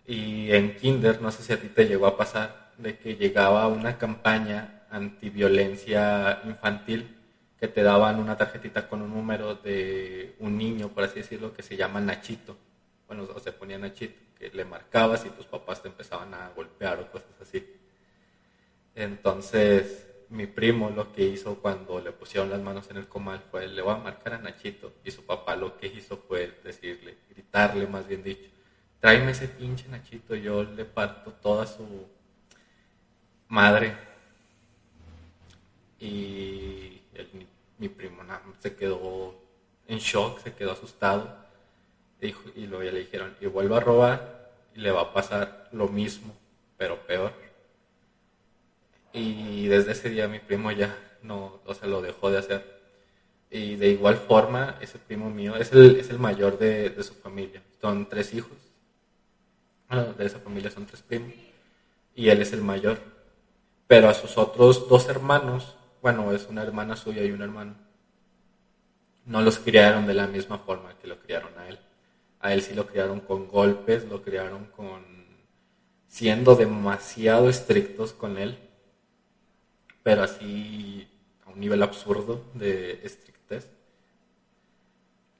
Y en kinder, no sé si a ti te llegó a pasar, de que llegaba una campaña antiviolencia infantil que te daban una tarjetita con un número de un niño, por así decirlo, que se llama Nachito. Bueno, o se ponía Nachito, que le marcabas y tus papás te empezaban a golpear o cosas así. Entonces, mi primo lo que hizo cuando le pusieron las manos en el comal fue, le voy a marcar a Nachito. Y su papá lo que hizo fue decirle, gritarle más bien dicho, tráeme ese pinche Nachito, yo le parto toda su madre. Y el- mi, primo se quedó en shock, se quedó asustado. Dijo, y luego ya le dijeron, y vuelve a robar y le va a pasar lo mismo, pero peor. Y desde ese día mi primo ya no, o sea, lo dejó de hacer. Y de igual forma, ese primo mío es el, es el mayor de, de su familia. Son tres hijos. Bueno, de esa familia son tres primos. Y él es el mayor. Pero a sus otros dos hermanos, bueno, es una hermana suya y un hermano, no los criaron de la misma forma que lo criaron a él. A él sí lo criaron con golpes, lo criaron con siendo demasiado estrictos con él, pero así a un nivel absurdo de estrictez.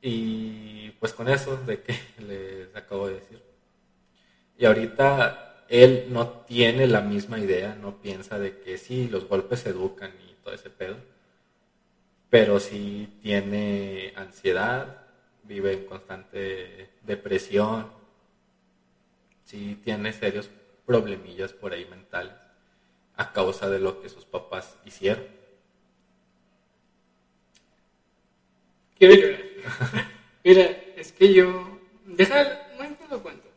Y pues con eso de que les acabo de decir. Y ahorita él no tiene la misma idea, no piensa de que sí, los golpes educan todo ese pedo, pero sí tiene ansiedad, vive en constante depresión, sí tiene serios problemillas por ahí mentales a causa de lo que sus papás hicieron. Quiero llorar. Mira, es que yo... Deja, no te lo cuento.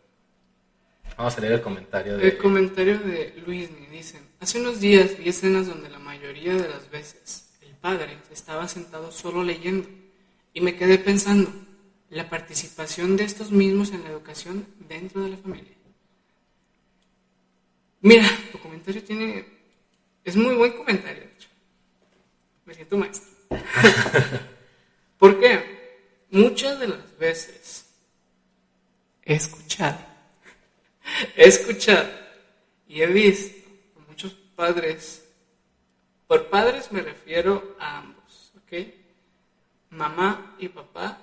Vamos a leer el comentario de... El comentario de Luis me dicen, hace unos días vi escenas donde la mayoría de las veces el padre estaba sentado solo leyendo y me quedé pensando, la participación de estos mismos en la educación dentro de la familia. Mira, tu comentario tiene... Es muy buen comentario, de hecho. Me siento maestro. ¿Por qué? Muchas de las veces he escuchado, he escuchado y he visto padres, por padres me refiero a ambos, ¿ok? Mamá y papá,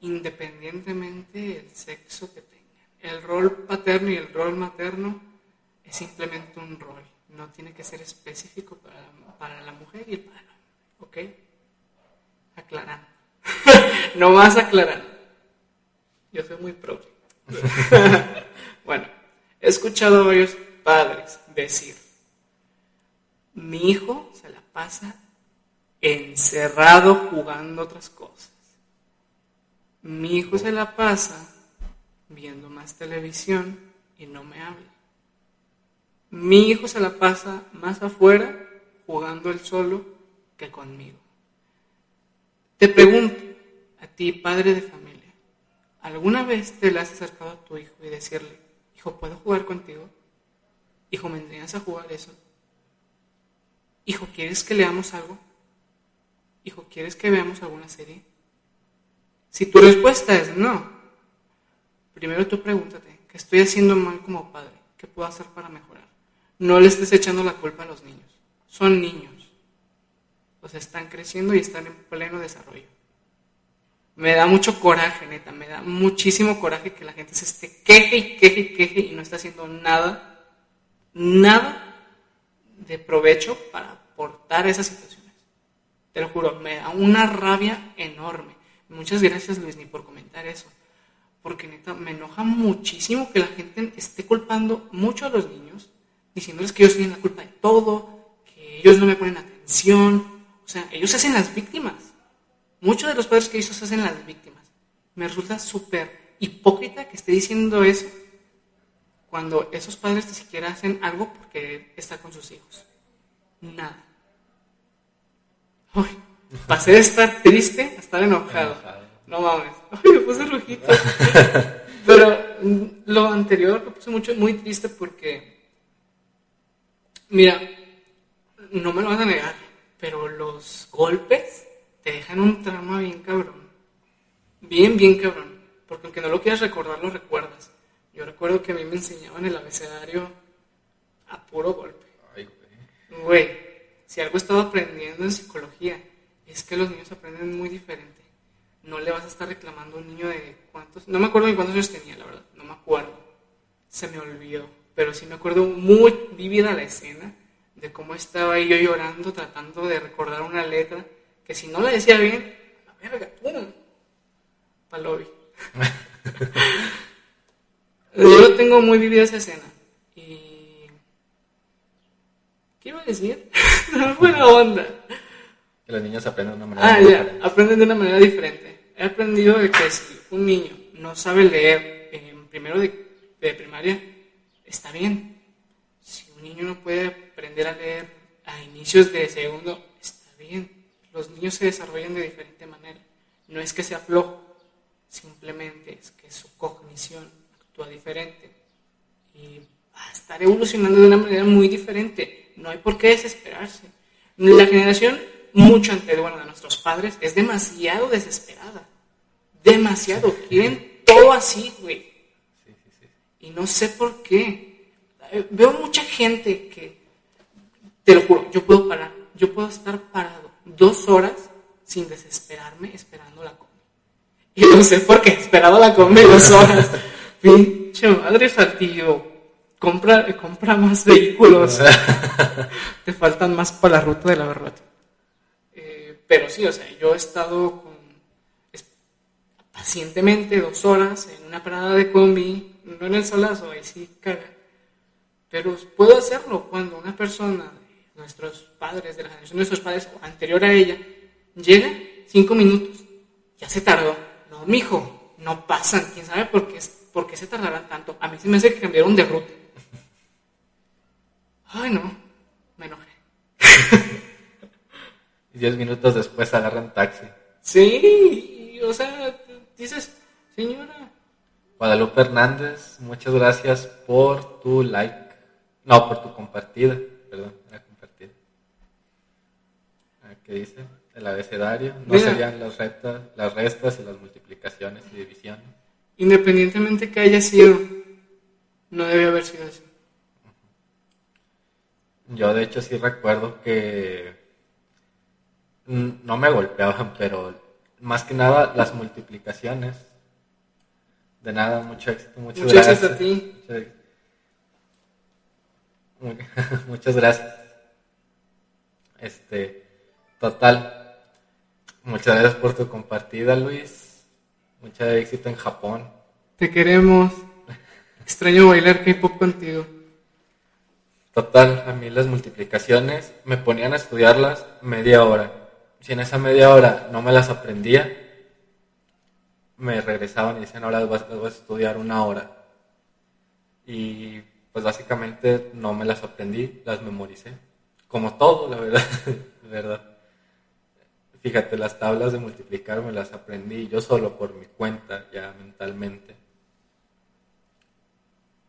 independientemente del sexo que tengan. El rol paterno y el rol materno es simplemente un rol, no tiene que ser específico para, la mujer y el para ¿ok? Aclarando. no más aclarando. Yo soy muy propio. bueno, he escuchado a varios padres decir, mi hijo se la pasa encerrado jugando otras cosas. Mi hijo se la pasa viendo más televisión y no me habla. Mi hijo se la pasa más afuera jugando él solo que conmigo. Te pregunto, a ti, padre de familia, ¿alguna vez te le has acercado a tu hijo y decirle, hijo, ¿puedo jugar contigo? Hijo, ¿me enseñas a jugar eso? Hijo, ¿quieres que leamos algo? Hijo, ¿quieres que veamos alguna serie? Si tu respuesta es no, primero tú pregúntate, ¿qué estoy haciendo mal como padre? ¿Qué puedo hacer para mejorar? no le estés echando la culpa a los niños. Son niños. O están creciendo y están en pleno desarrollo. Me da mucho coraje, neta, me da muchísimo coraje que la gente se esté queje y queje y queje y no está haciendo nada, nada de provecho para aportar esas situaciones. Te lo juro, me da una rabia enorme. Muchas gracias, Luis, ni por comentar eso. Porque neta, me enoja muchísimo que la gente esté culpando mucho a los niños diciéndoles que ellos tienen la culpa de todo, que ellos no me ponen atención. O sea, ellos hacen las víctimas. Muchos de los padres que ellos se hacen las víctimas. Me resulta súper hipócrita que esté diciendo eso cuando esos padres ni siquiera hacen algo porque está con sus hijos. Nada. Uy, pasé de estar triste a estar enojado. No mames. Uy, me puse rojito. Pero mm, lo anterior me puse mucho, muy triste porque Mira, no me lo vas a negar, pero los golpes te dejan un trauma bien cabrón. Bien, bien cabrón. Porque aunque no lo quieras recordar, lo recuerdas. Yo recuerdo que a mí me enseñaban el abecedario a puro golpe. Ay, güey. Güey, si algo he estado aprendiendo en psicología, es que los niños aprenden muy diferente. No le vas a estar reclamando a un niño de cuántos. No me acuerdo ni cuántos años tenía, la verdad. No me acuerdo. Se me olvidó pero sí me acuerdo muy vívida la escena de cómo estaba yo llorando tratando de recordar una letra que si no la decía bien, la verga, ¡pum! Palovi. yo tengo muy vivida esa escena. Y... ¿Qué iba a decir? Buena onda. Que los niños aprenden de una manera ah, ya, aprenden de una manera diferente. He aprendido de que si un niño no sabe leer en primero de, de primaria, está bien. Si un niño no puede aprender a leer a inicios de segundo, está bien. Los niños se desarrollan de diferente manera. No es que sea flojo, simplemente es que su cognición actúa diferente y va a estar evolucionando de una manera muy diferente. No hay por qué desesperarse. La generación mucho anterior de nuestros padres es demasiado desesperada. Demasiado. Quieren todo así, güey Y no sé por qué. Veo mucha gente que, te lo juro, yo puedo parar, yo puedo estar parado dos horas sin desesperarme esperando la combi. Y no sé por qué, he esperado la combi dos horas. Pinche madre Saltillo, compra, compra más vehículos. Te faltan más para la ruta de la verdad. Eh, pero sí, o sea, yo he estado con, es- pacientemente dos horas en una parada de combi, no en el solazo, ahí sí caga. Pero puedo hacerlo cuando una persona, nuestros padres, de la generación de nuestros padres o anterior a ella, llega cinco minutos, ya se tardó. No, mijo, no pasan. ¿Quién sabe por qué, por qué se tardarán tanto? A mí se me hace que cambiaron de ruta. Ay, no, me enojé. Y diez minutos después agarran taxi. Sí, y, o sea, dices, señora, Guadalupe Hernández, muchas gracias por tu like. No, por tu compartida. Perdón, era compartida. ¿Qué dice? El abecedario. No Mira. serían las, rectas, las restas y las multiplicaciones y divisiones. Independientemente que haya sido, no debe haber sido así. Yo de hecho sí recuerdo que no me golpeaban, pero más que nada las multiplicaciones. De nada, mucho éxito, muchas Mucho gracias. a ti. Muy- Muchas gracias. Este, total. Muchas gracias por tu compartida, Luis. Mucho éxito en Japón. Te queremos. Extraño bailar K-pop contigo. Total, a mí las multiplicaciones me ponían a estudiarlas media hora. Si en esa media hora no me las aprendía, me regresaban y decían, ahora las vas, las vas a estudiar una hora. Y pues básicamente no me las aprendí, las memoricé. Como todo, la verdad. la verdad. Fíjate, las tablas de multiplicar me las aprendí yo solo por mi cuenta, ya mentalmente.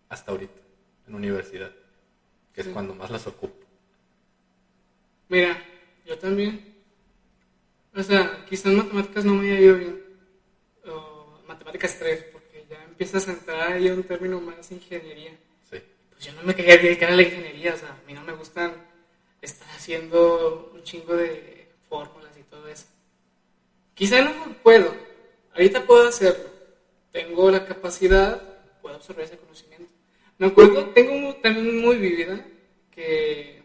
Hasta ahorita, en universidad, que es cuando más las ocupo. Mira, yo también. O sea, quizás matemáticas no me haya ido bien. O matemáticas 3, porque ya empiezas a entrar ahí a un término más ingeniería. Sí. Pues yo no me quería dedicar a la ingeniería, o sea, a mí no me gustan estar haciendo un chingo de fórmulas todo eso. Quizá no puedo, ahorita puedo hacerlo. Tengo la capacidad, puedo absorber ese conocimiento. Me acuerdo, tengo también muy vivida que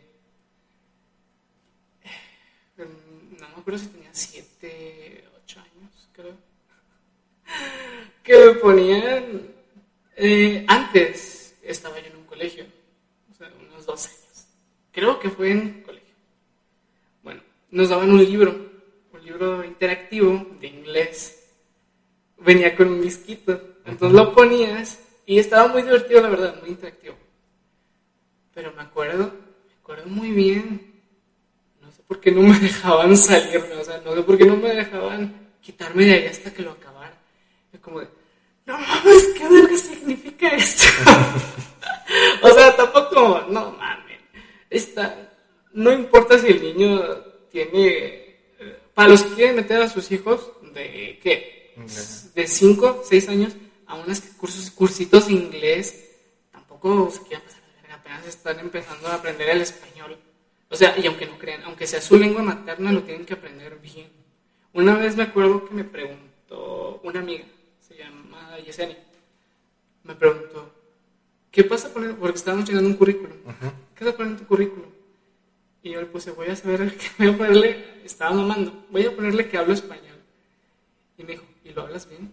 mm, no me acuerdo si tenía 7, 8 años, creo. Que me ponían. eh, antes estaba yo en un colegio, o sea, unos dos años. Creo que fue en colegio. Bueno, nos daban un libro, libro interactivo de inglés. Venía con un disquito, entonces lo ponías y estaba muy divertido, la verdad, muy interactivo. Pero me acuerdo, me acuerdo muy bien no sé por qué no me dejaban salirme, o sea, no sé por qué no me dejaban quitarme de ahí hasta que lo acabara. Es como de, no mames, ¿qué verga significa esto? o sea, tampoco, no mames. Está, no importa si el niño tiene, para los que quieren meter a sus hijos de, ¿qué? De 5, 6 años a unos cursos, cursitos de inglés, tampoco se quieran pasar de verga, apenas están empezando a aprender el español. O sea, y aunque no crean, aunque sea su lengua materna, lo tienen que aprender bien. Una vez me acuerdo que me preguntó una amiga, se llama Yesenia, me preguntó, ¿qué pasa poner? Porque estábamos llenando un currículum. ¿Qué vas a poner en tu currículum? Y yo le puse, voy a saber qué voy a ponerle, estaba mamando, voy a ponerle que hablo español. Y me dijo, ¿y lo hablas bien?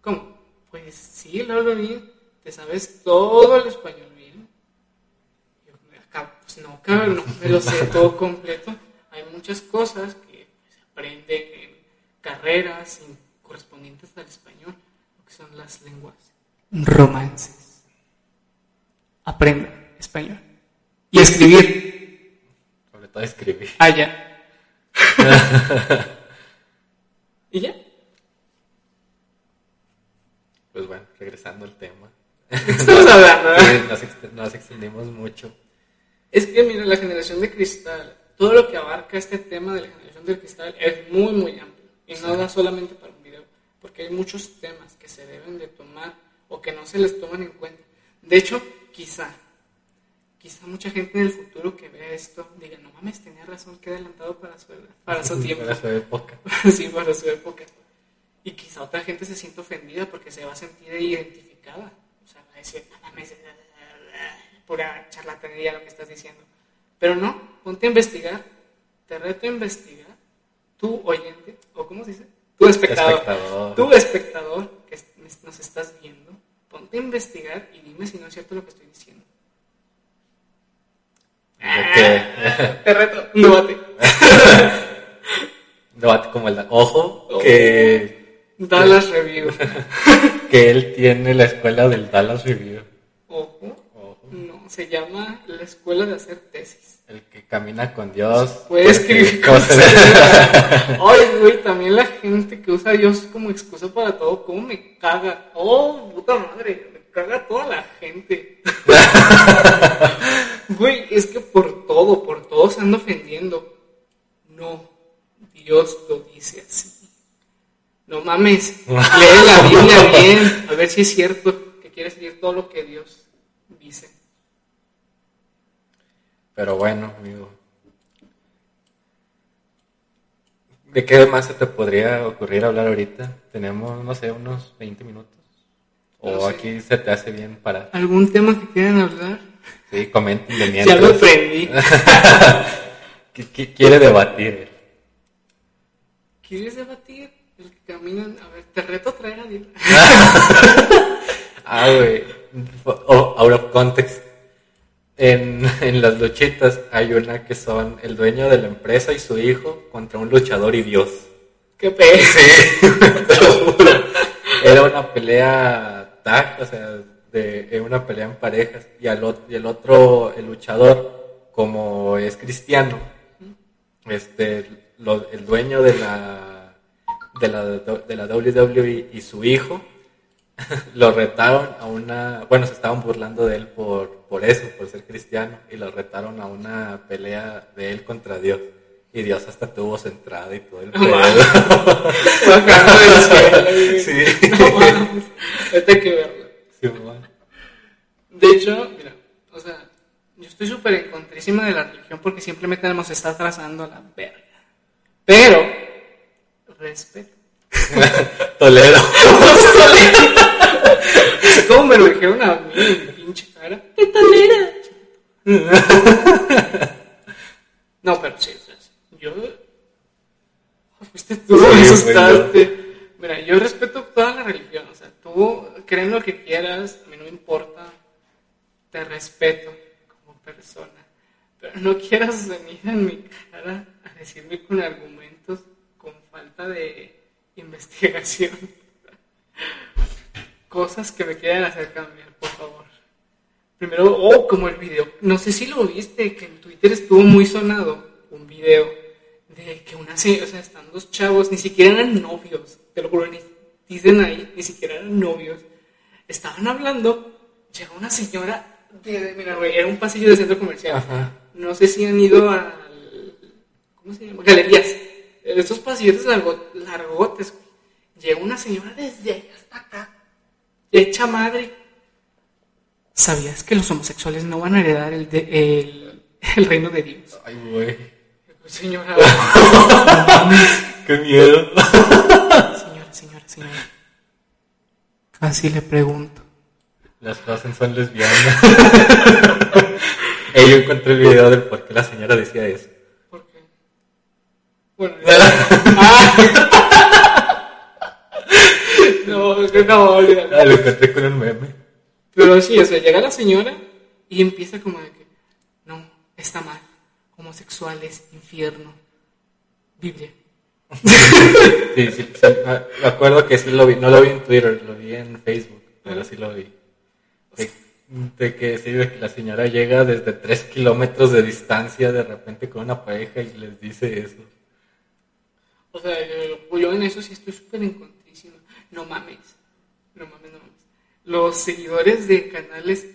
¿Cómo? Pues sí, lo hablo bien. ¿Te sabes todo el español bien? Y yo, pues no, cabrón, no me lo sé todo completo. Hay muchas cosas que pues, se aprenden en carreras correspondientes al español, lo que son las lenguas romances. Aprenda español. Y escribir. Todo escribir. Allá. ¿Y ya? Pues bueno, regresando al tema. ¿De estamos hablando? nos, nos extendimos mucho. Es que, mira, la generación de cristal, todo lo que abarca este tema de la generación del cristal es muy, muy amplio. Y no da solamente para un video, porque hay muchos temas que se deben de tomar o que no se les toman en cuenta. De hecho, quizá, quizá mucha gente en el futuro que vea esto diga, no mames, tenía razón, qué adelantado para su, para su tiempo. Para su época. sí, para su época. Y quizá otra gente se sienta ofendida porque se va a sentir identificada. O sea, va a decir, no mames, pura charlatanería lo que estás diciendo. Pero no, ponte a investigar, te reto a investigar, tú oyente, o cómo se dice, tu espectador, Espectador. tu espectador que nos estás viendo, ponte a investigar y dime si no es cierto lo que estoy diciendo. Te reto, un debate. debate como el ojo que, Dallas Review. que él tiene la escuela del Dallas Review. Ojo, Ojo. no, se llama la escuela de hacer tesis. El que camina con Dios. Puede escribir cosas. Ay, güey, también la gente que usa a Dios como excusa para todo, ¿cómo me caga? Oh, puta madre, me caga toda la gente. Güey, es que por todo, por todo se anda ofendiendo. No, Dios lo dice así. No mames, lee la Biblia bien, a ver si es cierto que quieres seguir todo lo que Dios dice. Pero bueno, amigo. ¿De qué más se te podría ocurrir hablar ahorita? Tenemos, no sé, unos 20 minutos. O No sé. aquí se te hace bien para... ¿Algún tema que quieran hablar? Sí, comenten de Ya mientras. me prendí. Qui- qui- Quiere debatir. ¿Quieres debatir? El que caminan. A ver, te reto a traer a Dios. Ah, güey. O- out of context. En, en las luchitas hay una que son el dueño de la empresa y su hijo contra un luchador y Dios. Qué pe. Te lo juro. Era una pelea tag, o sea, de, una pelea en parejas. Y, al, ot- y el otro, el luchador, como es cristiano, este, lo- el dueño de la, de la, de la WWE y su hijo, lo retaron a una, bueno, se estaban burlando de él por, por eso, por ser cristiano, y lo retaron a una pelea de él contra Dios. Y Dios hasta tuvo su entrada y todo el pedo. Sí. No hay que. De hecho, mira, o sea, yo estoy súper en contrísima de la religión porque simplemente nos está trazando a la verga. Pero, respeto. Toledo. ¿Cómo me lo dijeron a mí en mi pinche cara? ¡Te tolera! No, pero sí, o sea, yo. Fuiste tú, Sí, me asustaste. Mira, yo respeto toda la religión, o sea, tú creen lo que quieras, a mí no me importa, te respeto como persona, pero no quieras venir en mi cara a decirme con argumentos, con falta de investigación, cosas que me quieran hacer cambiar, por favor. Primero, oh, como el video, no sé si lo viste, que en Twitter estuvo muy sonado un video de que una o sea, están dos chavos, ni siquiera eran novios, te lo juro, ni, dicen ahí, ni siquiera eran novios, estaban hablando, llega una señora, de, mira, güey, era un pasillo de centro comercial, Ajá. no sé si han ido al, ¿cómo se llama? Galerías, estos pasillos largo- largotes, llega una señora desde allá hasta acá, hecha madre, ¿Sabías que los homosexuales no van a heredar el, de- el, el reino de Dios? Ay, güey. Señora, Qué miedo. señora. Así le pregunto. Las Frozen son lesbianas. Yo encontré el video del por qué la señora decía eso. ¿Por qué? Bueno, ah. no, no, no, olvídalo. Ah, lo encontré con un meme. Pero sí, o sea, llega la señora y empieza como de que, no, está mal, homosexuales, infierno, Biblia. Sí, sí, sí, me me acuerdo que sí lo vi. No lo vi en Twitter, lo vi en Facebook, pero sí lo vi. De, que sí, la señora llega desde tres kilómetros de distancia de repente con una pareja y les dice eso. O sea, yo, yo en eso sí estoy súper encontrísimo. No mames. No mames, no mames. Los seguidores de canales,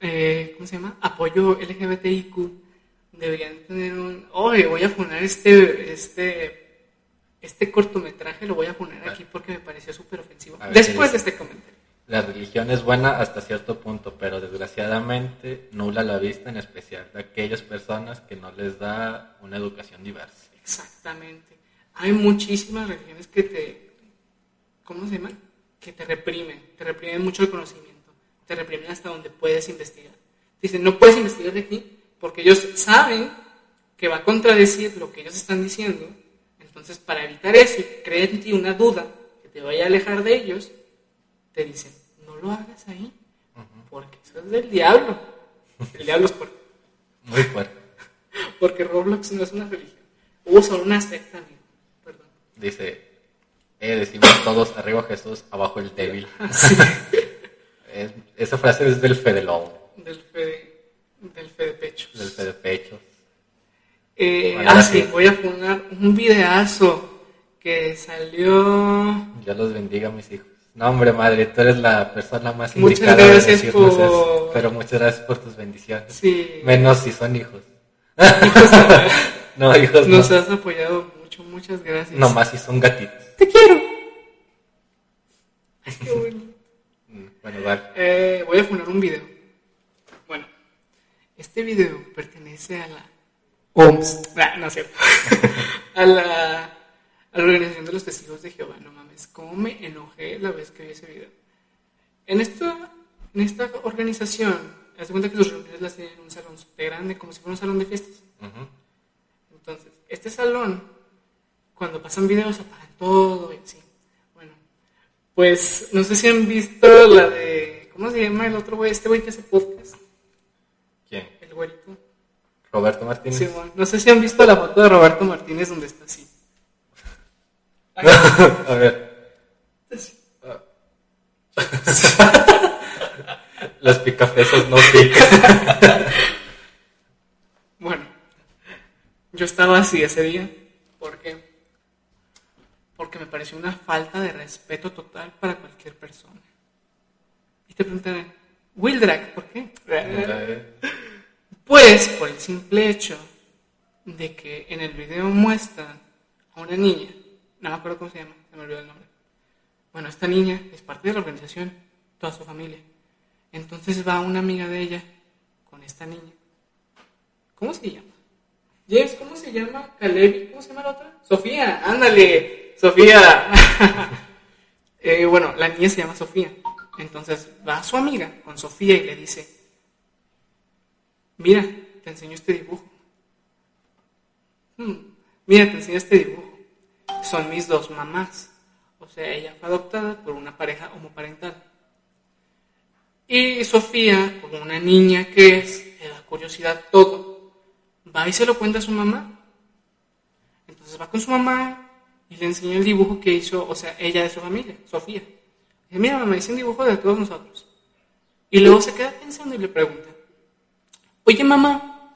eh, ¿cómo se llama? Apoyo LGBTIQ, deberían tener un... Oye, voy a poner este, este, este cortometraje, lo voy a poner aquí porque me pareció súper ofensivo. Ver, Después ¿qué de este comentario. La religión es buena hasta cierto punto, pero desgraciadamente nula la vista, en especial de aquellas personas que no les da una educación diversa. Exactamente. Hay muchísimas religiones que te, ¿cómo se llaman? Que te reprimen, te reprimen mucho el conocimiento, te reprimen hasta donde puedes investigar. Dicen, no puedes investigar de aquí porque ellos saben que va a contradecir lo que ellos están diciendo. Entonces, para evitar eso y creer en ti una duda que te vaya a alejar de ellos, te dicen, no lo hagas ahí, porque eso es del diablo. El diablo es fuerte. Muy fuerte. Porque Roblox no es una religión. Hubo solo una secta, amigo. Perdón. Dice, eh, decimos todos, arriba Jesús, abajo el débil. Sí. Es- esa frase es del Fede Lobo, del fe de, del fe de pechos. del Fede Pecho. Eh, Bueno, ah, sí. voy a poner un videazo que salió. Dios los bendiga, mis hijos. No, hombre, madre, tú eres la persona más Muchas indicada de gracias decirnos por- eso. Pero muchas gracias por tus bendiciones. Sí, Menos si son hijos. no, hijos nos no. has apoyado mucho, muchas gracias. Nomás si son gatitos. Te quiero. Ay, qué bueno. Mm, Bueno, vale. Eh, voy a poner un video. Bueno, este video pertenece a la OMS. Ah, no cierto. a, la, a la Organización de los Testigos de Jehová. No mames, cómo me enojé la vez que vi ese video. En esta, en esta organización, haz cuenta que sus reuniones las tienen en un salón súper grande, como si fuera un salón de fiestas. Ujú. Entonces, este salón, cuando pasan videos, apagan todo y así. Bueno, pues no sé si han visto la de. ¿Cómo se llama el otro güey? Este güey que hace podcast. ¿Quién? El güerito. Roberto Martínez. Sí, bueno, no sé si han visto la foto de Roberto Martínez donde está así. A ver. Los picafesos no pican. Bueno, yo estaba así ese día. ¿Por qué? Porque me pareció una falta de respeto total para cualquier persona. Y te preguntaré, Wildrack, ¿por qué? Pues por el simple hecho de que en el video muestran a una niña, no me acuerdo cómo se llama, se me olvidó el nombre. Bueno, esta niña es parte de la organización, toda su familia. Entonces va una amiga de ella con esta niña. ¿Cómo se llama? James, ¿cómo se llama? Caleb, ¿cómo se llama la otra? Sofía, ándale, Sofía. Eh, bueno, la niña se llama Sofía. Entonces va su amiga con Sofía y le dice, mira, te enseño este dibujo. "Hmm, mira, te enseño este dibujo. Son mis dos mamás. O sea, ella fue adoptada por una pareja homoparental. Y Sofía, como una niña que es, le da curiosidad todo, va y se lo cuenta a su mamá. Entonces va con su mamá y le enseña el dibujo que hizo, o sea, ella de su familia, Sofía. Dice, mira mamá, hice un dibujo de todos nosotros. Y luego se queda pensando y le pregunta, oye mamá,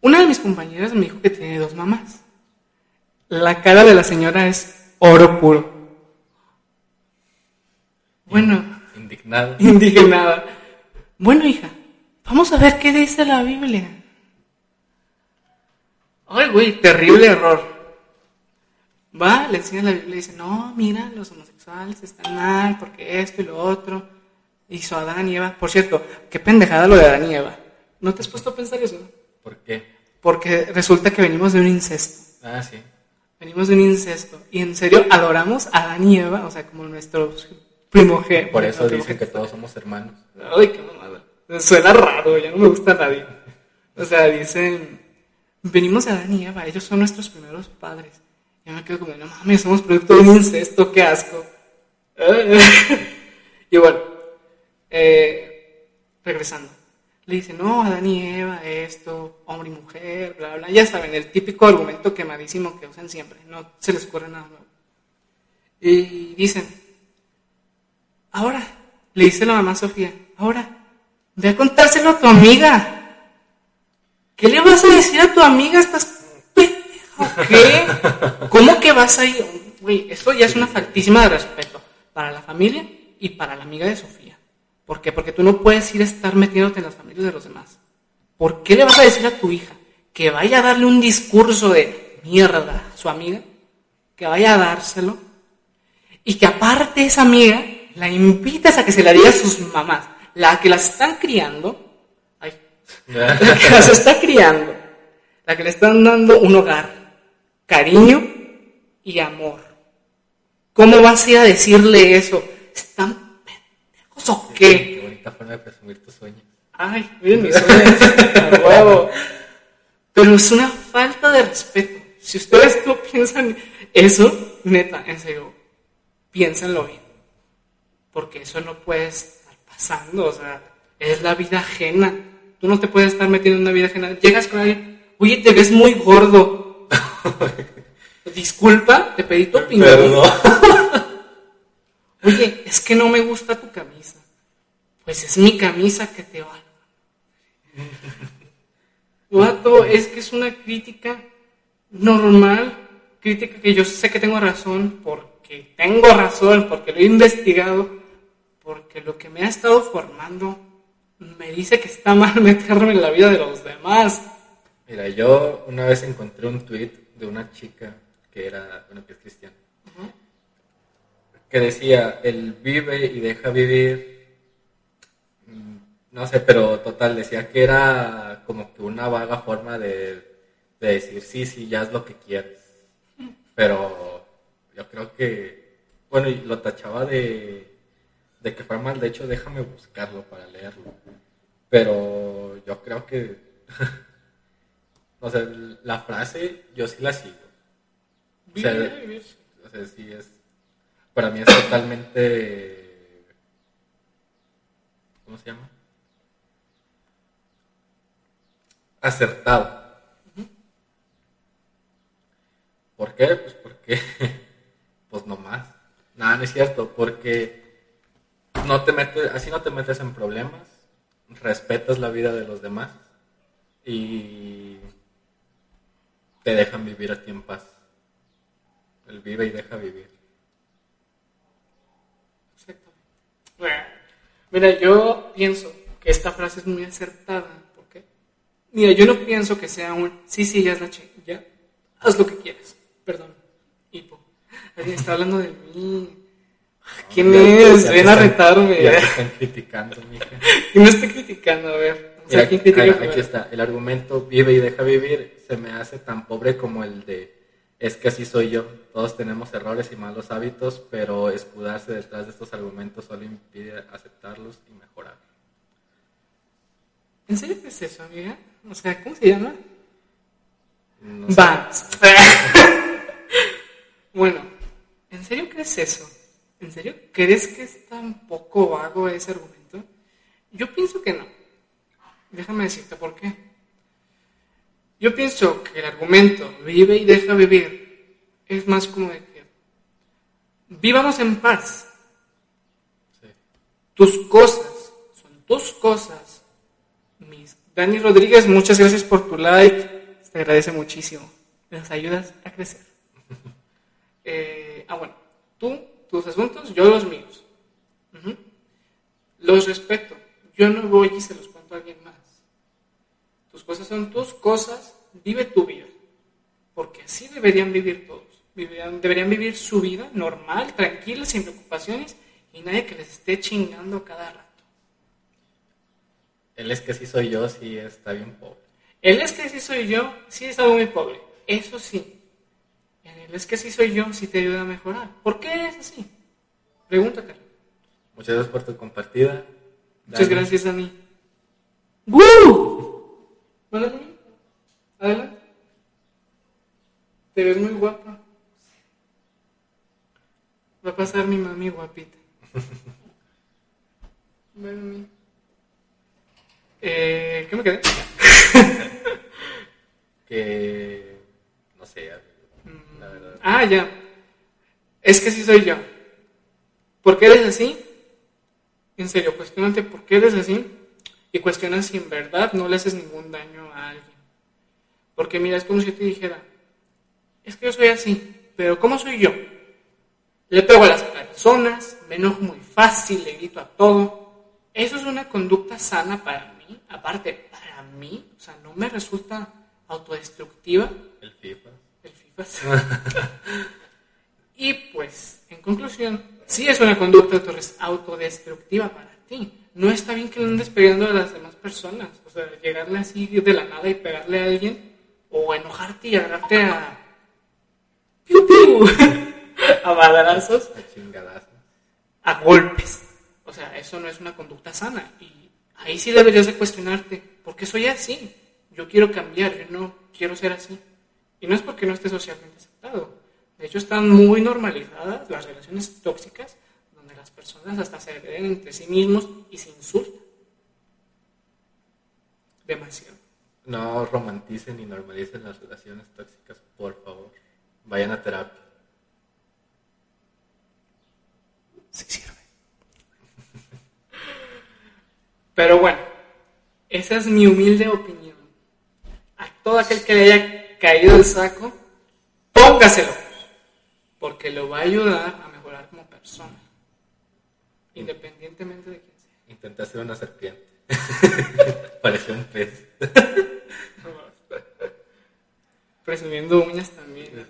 una de mis compañeras me dijo que tiene dos mamás. La cara de la señora es oro puro. Bueno, Indignado. indignada. Bueno, hija, vamos a ver qué dice la Biblia. Ay, güey, terrible error. Va, le enseña la Biblia y dice, no, mira, los homosexuales están mal porque esto y lo otro. Hizo Adán y Eva. Por cierto, qué pendejada lo de Adán y Eva. ¿No te has puesto a pensar eso? ¿Por qué? Porque resulta que venimos de un incesto. Ah, sí. Venimos de un incesto. Y en serio, adoramos a Adán y Eva, o sea, como nuestros primogénitos. Por eso dicen que todos somos hermanos. Ay, qué mamada. Suena raro, ya no me gusta a nadie. O sea, dicen, venimos de Adán y Eva, ellos son nuestros primeros padres. Yo me quedo como, no mames, somos producto de un incesto, qué asco. y bueno, eh, regresando. Le dice, no, Adán y Eva, esto, hombre y mujer, bla, bla. Ya saben, el típico argumento quemadísimo que usan siempre. No se les ocurre nada nuevo. Y dicen, ahora, le dice la mamá Sofía, ahora, ve a contárselo a tu amiga. ¿Qué le vas a decir a tu amiga? ¿Estás pendejo? ¿Qué? ¿Cómo que vas a ir? Esto ya es una faltísima de respeto para la familia y para la amiga de Sofía. ¿Por qué? Porque tú no puedes ir a estar metiéndote en las familias de los demás. ¿Por qué le vas a decir a tu hija que vaya a darle un discurso de mierda a su amiga? Que vaya a dárselo. Y que aparte esa amiga la invitas a que se la diga a sus mamás, la que las están criando, ay, la que las está criando, la que le están dando un hogar, cariño y amor. ¿Cómo vas a ir a decirle eso? ¿Están pendejos o qué? Qué bonita forma de presumir tus sueños. Ay, miren mis sueños, a huevo. Pero es una falta de respeto. Si ustedes no piensan eso, neta, en serio, piénsenlo bien. Porque eso no puede estar pasando, o sea, es la vida ajena. Tú no te puedes estar metiendo en una vida ajena. Llegas con alguien, oye, te ves muy gordo. Disculpa, te pedí tu opinión. Perdón. Oye, es que no me gusta tu camisa. Pues es mi camisa que te va. Vato, es que es una crítica normal, crítica que yo sé que tengo razón, porque tengo razón, porque lo he investigado, porque lo que me ha estado formando me dice que está mal meterme en la vida de los demás. Mira, yo una vez encontré un tweet de una chica que era, bueno, que es cristiana, que decía, el vive y deja vivir, no sé, pero total, decía que era como que una vaga forma de, de decir, sí, sí, ya es lo que quieres. Pero yo creo que, bueno, y lo tachaba de, de que fue mal, de hecho, déjame buscarlo para leerlo. Pero yo creo que, no sé, la frase yo sí la sigo. Sea, o sea, sí es. Para mí es totalmente. ¿Cómo se llama? Acertado. ¿Por qué? Pues porque. Pues no más. Nada, no es cierto. Porque no te metes, así no te metes en problemas. Respetas la vida de los demás. Y te dejan vivir a ti en paz. El vive y deja vivir. Exactamente. Bueno, Mira, yo pienso que esta frase es muy acertada. Mira, yo no pienso que sea un sí, sí, ya es la chica, ya. Haz lo que quieras. Perdón. Hipo. Alguien está hablando de mí. ¿Quién es? Ven a retarme. Ya te están criticando, mija. Y no estoy criticando, a ver. O sea, ¿quién critica aquí está. El argumento vive y deja vivir se me hace tan pobre como el de es que así soy yo. Todos tenemos errores y malos hábitos, pero escudarse detrás de estos argumentos solo impide aceptarlos y mejorar. ¿En serio qué es eso, amiga? O sea, ¿cómo se llama? No. Vans. bueno, ¿en serio crees eso? ¿En serio crees que es tan poco vago ese argumento? Yo pienso que no. Déjame decirte por qué. Yo pienso que el argumento vive y deja vivir es más como de que vivamos en paz. Sí. Tus cosas son tus cosas. Mis Dani Rodríguez, muchas gracias por tu like. Te agradece muchísimo. Nos ayudas a crecer. Eh, ah, bueno. Tú, tus asuntos, yo los míos. Los respeto. Yo no voy y se los cuento a alguien más. Tus cosas son tus cosas. Vive tu vida. Porque así deberían vivir todos. Deberían, deberían vivir su vida normal, tranquila, sin preocupaciones y nadie que les esté chingando cada rato. Él es que sí soy yo, sí está bien pobre. Él es que sí soy yo, sí es algo muy pobre. Eso sí. Él es que sí soy yo, sí te ayuda a mejorar. ¿Por qué es así? Pregúntate. Muchas gracias por tu compartida. Muchas Dani. gracias, Dani. ¡Woo! Un link. Adelante. Te ves muy guapa. Va a pasar mi mami guapita. Mí. Eh, ¿Qué me quedé? Que. No sé, Mm. la verdad. Ah, ya. Es que sí soy yo. ¿Por qué eres así? En serio, cuestionate por qué eres así y cuestiona si en verdad no le haces ningún daño a alguien. Porque mira, es como si yo te dijera, es que yo soy así, pero ¿cómo soy yo? Le pego a las personas, me enojo muy fácil, le grito a todo. Eso es una conducta sana para mí. Aparte, para mí, o sea, no me resulta autodestructiva El FIFA. el FIFA. y pues, en conclusión, sí es una conducta autodestructiva para ti. No está bien que lo andes pegando a las demás personas. O sea, llegarle así de la nada y pegarle a alguien, o enojarte y agarrarte a. ¡Piu, piu! a madrazos, A chingadazos. a golpes. O sea, eso no es una conducta sana. Y ahí sí deberías de cuestionarte, ¿por qué soy así? Yo quiero cambiar, yo no quiero ser así. Y no es porque no esté socialmente aceptado. De hecho, están muy normalizadas las relaciones tóxicas, donde las personas hasta se agreden entre sí mismos y se insultan. Demasiado. No romanticen ni normalicen las relaciones tóxicas, por favor. Vayan a terapia. Sí sirve. Pero bueno, esa es mi humilde opinión. A todo aquel que le haya caído el saco, póngaselo. Porque lo va a ayudar a mejorar como persona. Independientemente de quién sea. Intenté hacer una serpiente. Parecía un pez. Presumiendo uñas también.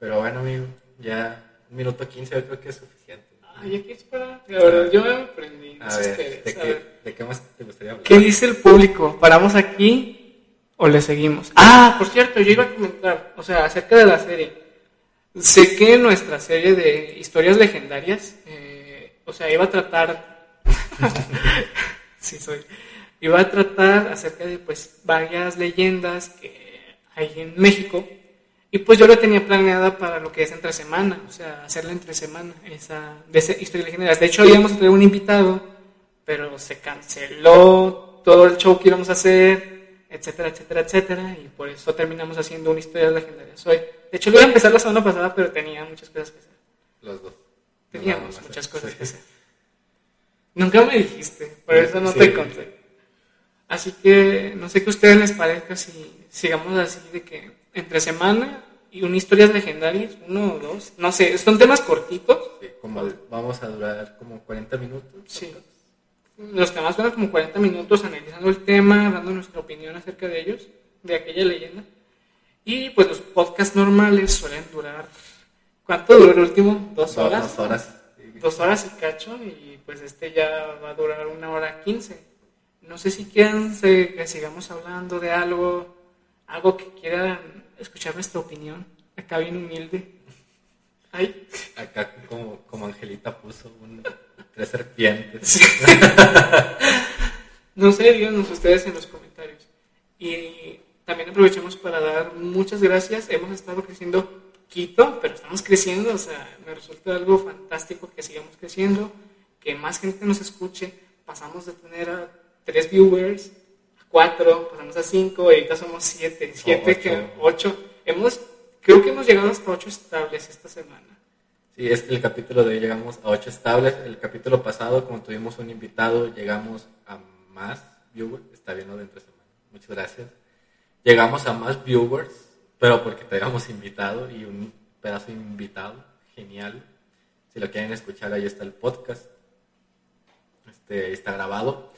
Pero bueno, amigo, ya un minuto quince yo creo que es suficiente. Ay, aquí espera. La verdad, yo me aprendí. A ver, ustedes, ¿de a ver. qué, ¿de qué más te gustaría hablar? ¿Qué dice el público? ¿Paramos aquí o le seguimos? Ah, por cierto, yo iba a comentar, o sea, acerca de la serie. Sé que nuestra serie de historias legendarias, eh, o sea, iba a tratar, sí soy, iba a tratar acerca de pues varias leyendas que hay en México. Y pues yo lo tenía planeada para lo que es entre semana, o sea, hacerla entre semana, esa, de esa historia legendarias. De hecho, íbamos a tener un invitado, pero se canceló todo el show que íbamos a hacer, etcétera, etcétera, etcétera, y por eso terminamos haciendo una historia legendaria hoy. De hecho, lo iba a empezar la semana pasada, pero tenía muchas cosas que hacer. Los dos. Teníamos No, no, no, muchas sí. cosas que hacer. Nunca me dijiste, por eso no Sí. te conté. Así que no sé qué a ustedes les parezca si sigamos así de que entre semana y una historias legendarias, uno o dos, no sé, son temas cortitos. Sí, como vamos a durar como 40 minutos. Sí. Los temas duran como 40 minutos analizando el tema, dando nuestra opinión acerca de ellos, de aquella leyenda. Y pues los podcasts normales suelen durar. ¿Cuánto duró el último? ¿Dos Dos- horas? Dos horas. sí. Dos horas y cacho, y pues este ya va a durar una hora quince. No sé si quieran que sigamos hablando de algo, algo que quieran escuchar nuestra opinión, acá bien humilde. Ay, Acá como, como Angelita puso un, tres serpientes. Sí. no sé, díganos ustedes en los comentarios. Y también aprovechemos para dar muchas gracias. Hemos estado creciendo quito, pero estamos creciendo. O sea, me resulta algo fantástico que sigamos creciendo, que más gente nos escuche. Pasamos de tener a tres viewers, a cuatro, pasamos a cinco, y ahorita somos siete. Siete, ocho. que ocho. Hemos, creo que hemos llegado hasta ocho estables esta semana. Sí, es el capítulo de hoy llegamos a 8 estables. El capítulo pasado, como tuvimos un invitado, llegamos a más viewers. Está bien lo de entre semana. Muchas gracias. Llegamos a más viewers, pero porque teníamos invitado y un pedazo de invitado. Genial. Si lo quieren escuchar, ahí está el podcast. Este, está grabado.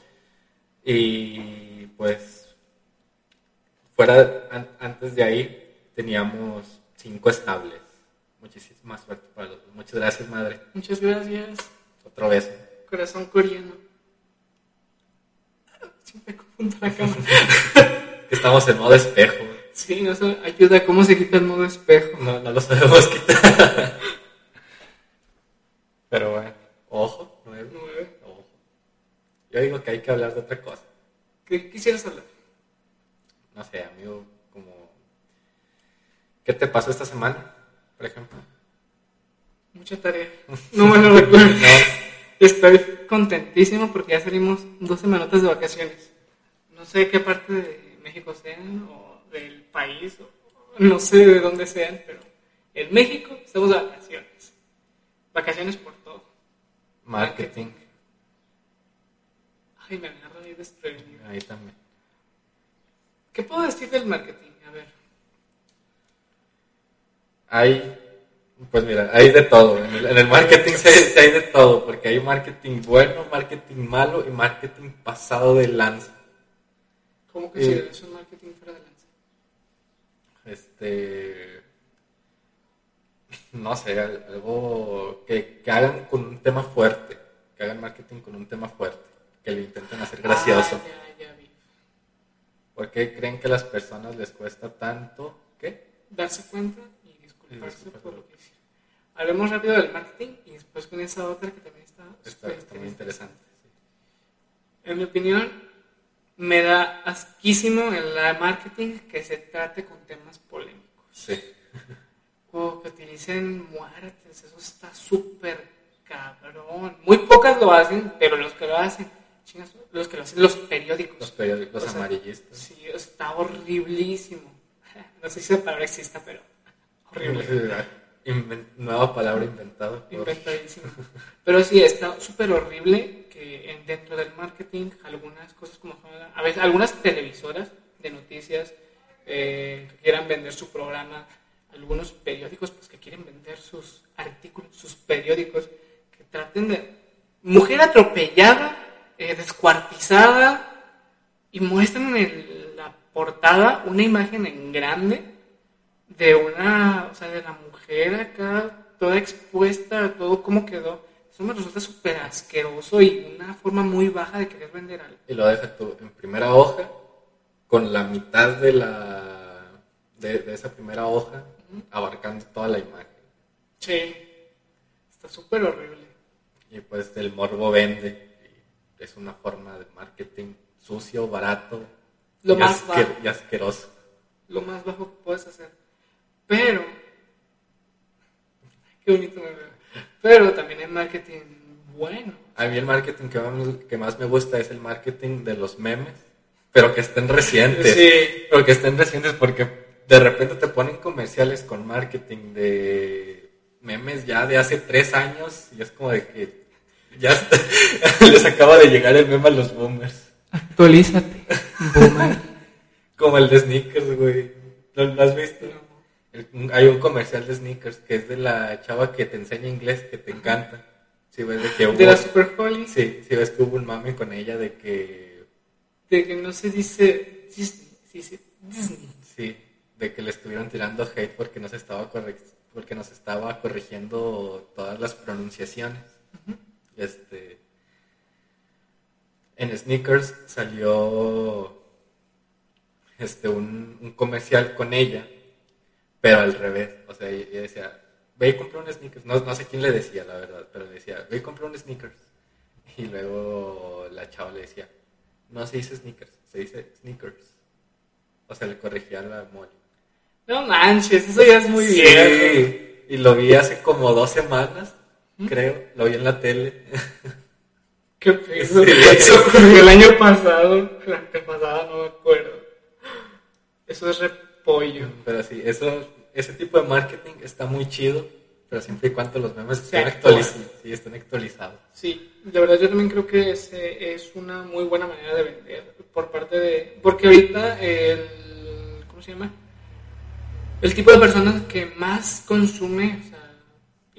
Y pues, fuera, an- antes de ahí, teníamos cinco estables. Muchísima suerte para los dos. Muchas gracias, madre. Muchas gracias. Otro beso. Corazón coreano. Siempre confundo la cámara. Estamos en modo espejo. Sí, no sé, ayuda. ¿Cómo se quita el modo espejo? No, no lo sabemos quitar. Pero bueno. Ojo. Yo digo que hay que hablar de otra cosa. ¿Qué quisieras hablar? No sé, amigo, como... ¿Qué te pasó esta semana, por ejemplo? Mucha tarea. No me lo recuerdo. No, Estoy contentísimo porque ya salimos dos semanitas de vacaciones. No sé qué parte de México sean o del país, o no sé de dónde sean, pero en México estamos de vacaciones. Vacaciones por todo. marketing. Ay, me agarro ahí desprevenido. Ahí también. ¿Qué puedo decir del marketing? A ver. Hay, pues mira, hay de todo. En el, en el marketing hay, sí hay de todo, porque hay marketing bueno, marketing malo y marketing pasado de lanza. ¿Cómo consideras un marketing fuera de lanza? Este. no sé, algo que, que hagan con un tema fuerte, que hagan marketing con un tema fuerte, que lo intenten hacer gracioso. Ah, ya, ya vi. ¿Por qué creen que a las personas les cuesta tanto? ¿Qué? Darse cuenta y disculparse por lo que hicieron. Hablemos rápido del marketing y después con esa otra que también está, Está, está muy interesante. sí. En mi opinión, me da asquísimo en la marketing que se trate con temas polémicos. Sí. O que utilicen muertes, eso está súper cabrón. Muy pocas lo hacen, pero los que lo hacen, chingas, los que lo hacen, los periódicos. Los periódicos O sea, amarillistas. Sí, está horriblísimo. No sé si esa palabra exista, pero horrible. Nueva palabra inventada. Inventadísimo. Pero sí, está súper horrible que en- dentro del marketing algunas cosas como a veces algunas televisoras de noticias eh, que quieran vender su programa, algunos periódicos pues que quieren vender sus artículos, sus periódicos, que traten de mujer atropellada, eh, descuartizada y muestran en la portada una imagen en grande de una, o sea, de la mujer acá, toda expuesta, todo cómo quedó. Eso me resulta súper asqueroso y una forma muy baja de querer vender algo. Y lo deja tú en primera hoja, con la mitad de la de, de esa primera hoja, abarcando toda la imagen. Sí, está súper horrible. Y pues el morbo vende. Es una forma de marketing sucio, barato Lo y, más bajo. y asqueroso. Lo más bajo que puedes hacer. Pero, qué bonito me veo. Pero también hay marketing bueno. A mí el marketing que más, que más me gusta es el marketing de los memes, pero que estén recientes. Sí. Pero que estén recientes porque de repente te ponen comerciales con marketing de memes ya de hace tres años y es como de que ya les acaba de llegar el meme a los boomers. Actualízate, boomer. Como el de sneakers, güey. ¿Lo, lo has visto? El- hay un comercial de sneakers que es de la chava que te enseña inglés, que te encanta. Si ves de que hubo, De la Super Holly, sí, si ves que hubo un mame con ella de que de que no se dice Disney, se dice Disney. sí, de que le estuvieron tirando hate porque no se estaba correct- porque nos estaba corrigiendo todas las pronunciaciones. Este en sneakers salió este un, un comercial con ella, pero al revés, o sea, ella decía, ve y compra un sneakers, no, no sé quién le decía la verdad, pero le decía, ve y compra un sneakers. Y luego la chava le decía, no se dice sneakers, se dice sneakers. O sea, le corregía la Molly. No manches, eso ya es muy Sí, viejo. Y lo vi hace como dos semanas, creo. Lo vi en la tele. ¿Qué pedo? Sí. Eso ocurrió el año pasado, el antepasado, no me acuerdo. Eso es repollo. Pero sí, eso, ese tipo de marketing está muy chido, pero siempre y cuando los memes estén, Se actualizados, sí, estén actualizados. Sí, la verdad yo también creo que ese es una muy buena manera de vender por parte de... Porque ahorita el... ¿Cómo se llama? El tipo de personas que más consume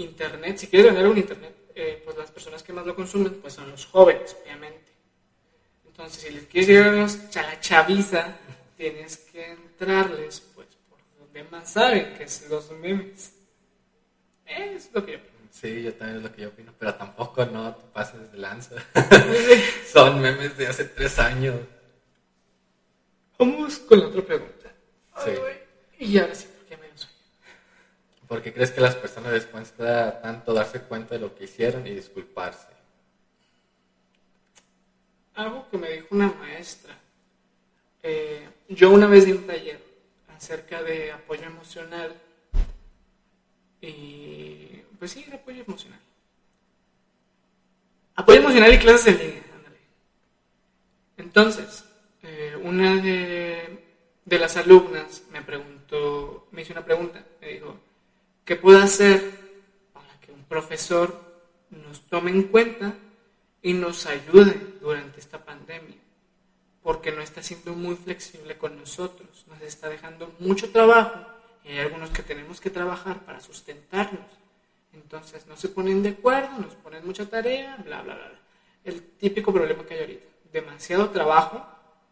Internet, si quieres vender un Internet, eh, pues las personas que más lo consumen pues son los jóvenes, obviamente. Entonces, si les quieres llegar a, la chaviza, tienes que entrarles pues por donde más saben, que es los memes. Es lo que yo pienso. Sí, yo también es lo que yo opino, pero tampoco no te pases de lanza. Son memes de hace tres años. Vamos con la otra pregunta. Sí. Y ahora sí, porque me dio sueño. ¿Por qué crees que las personas les cuesta tanto darse cuenta de lo que hicieron y disculparse? Algo que me dijo una maestra. Eh, yo una vez di un taller acerca de apoyo emocional y pues sí, apoyo emocional. Apoyo emocional y clases en línea, ándale. Entonces, eh, una de las alumnas me preguntó, me hizo una pregunta, me dijo, ¿qué puedo hacer para que un profesor nos tome en cuenta y nos ayude durante esta pandemia? Porque no está siendo muy flexible con nosotros, nos está dejando mucho trabajo y hay algunos que tenemos que trabajar para sustentarnos. Entonces no se ponen de acuerdo, nos ponen mucha tarea, bla, bla, bla. El típico problema que hay ahorita. Demasiado trabajo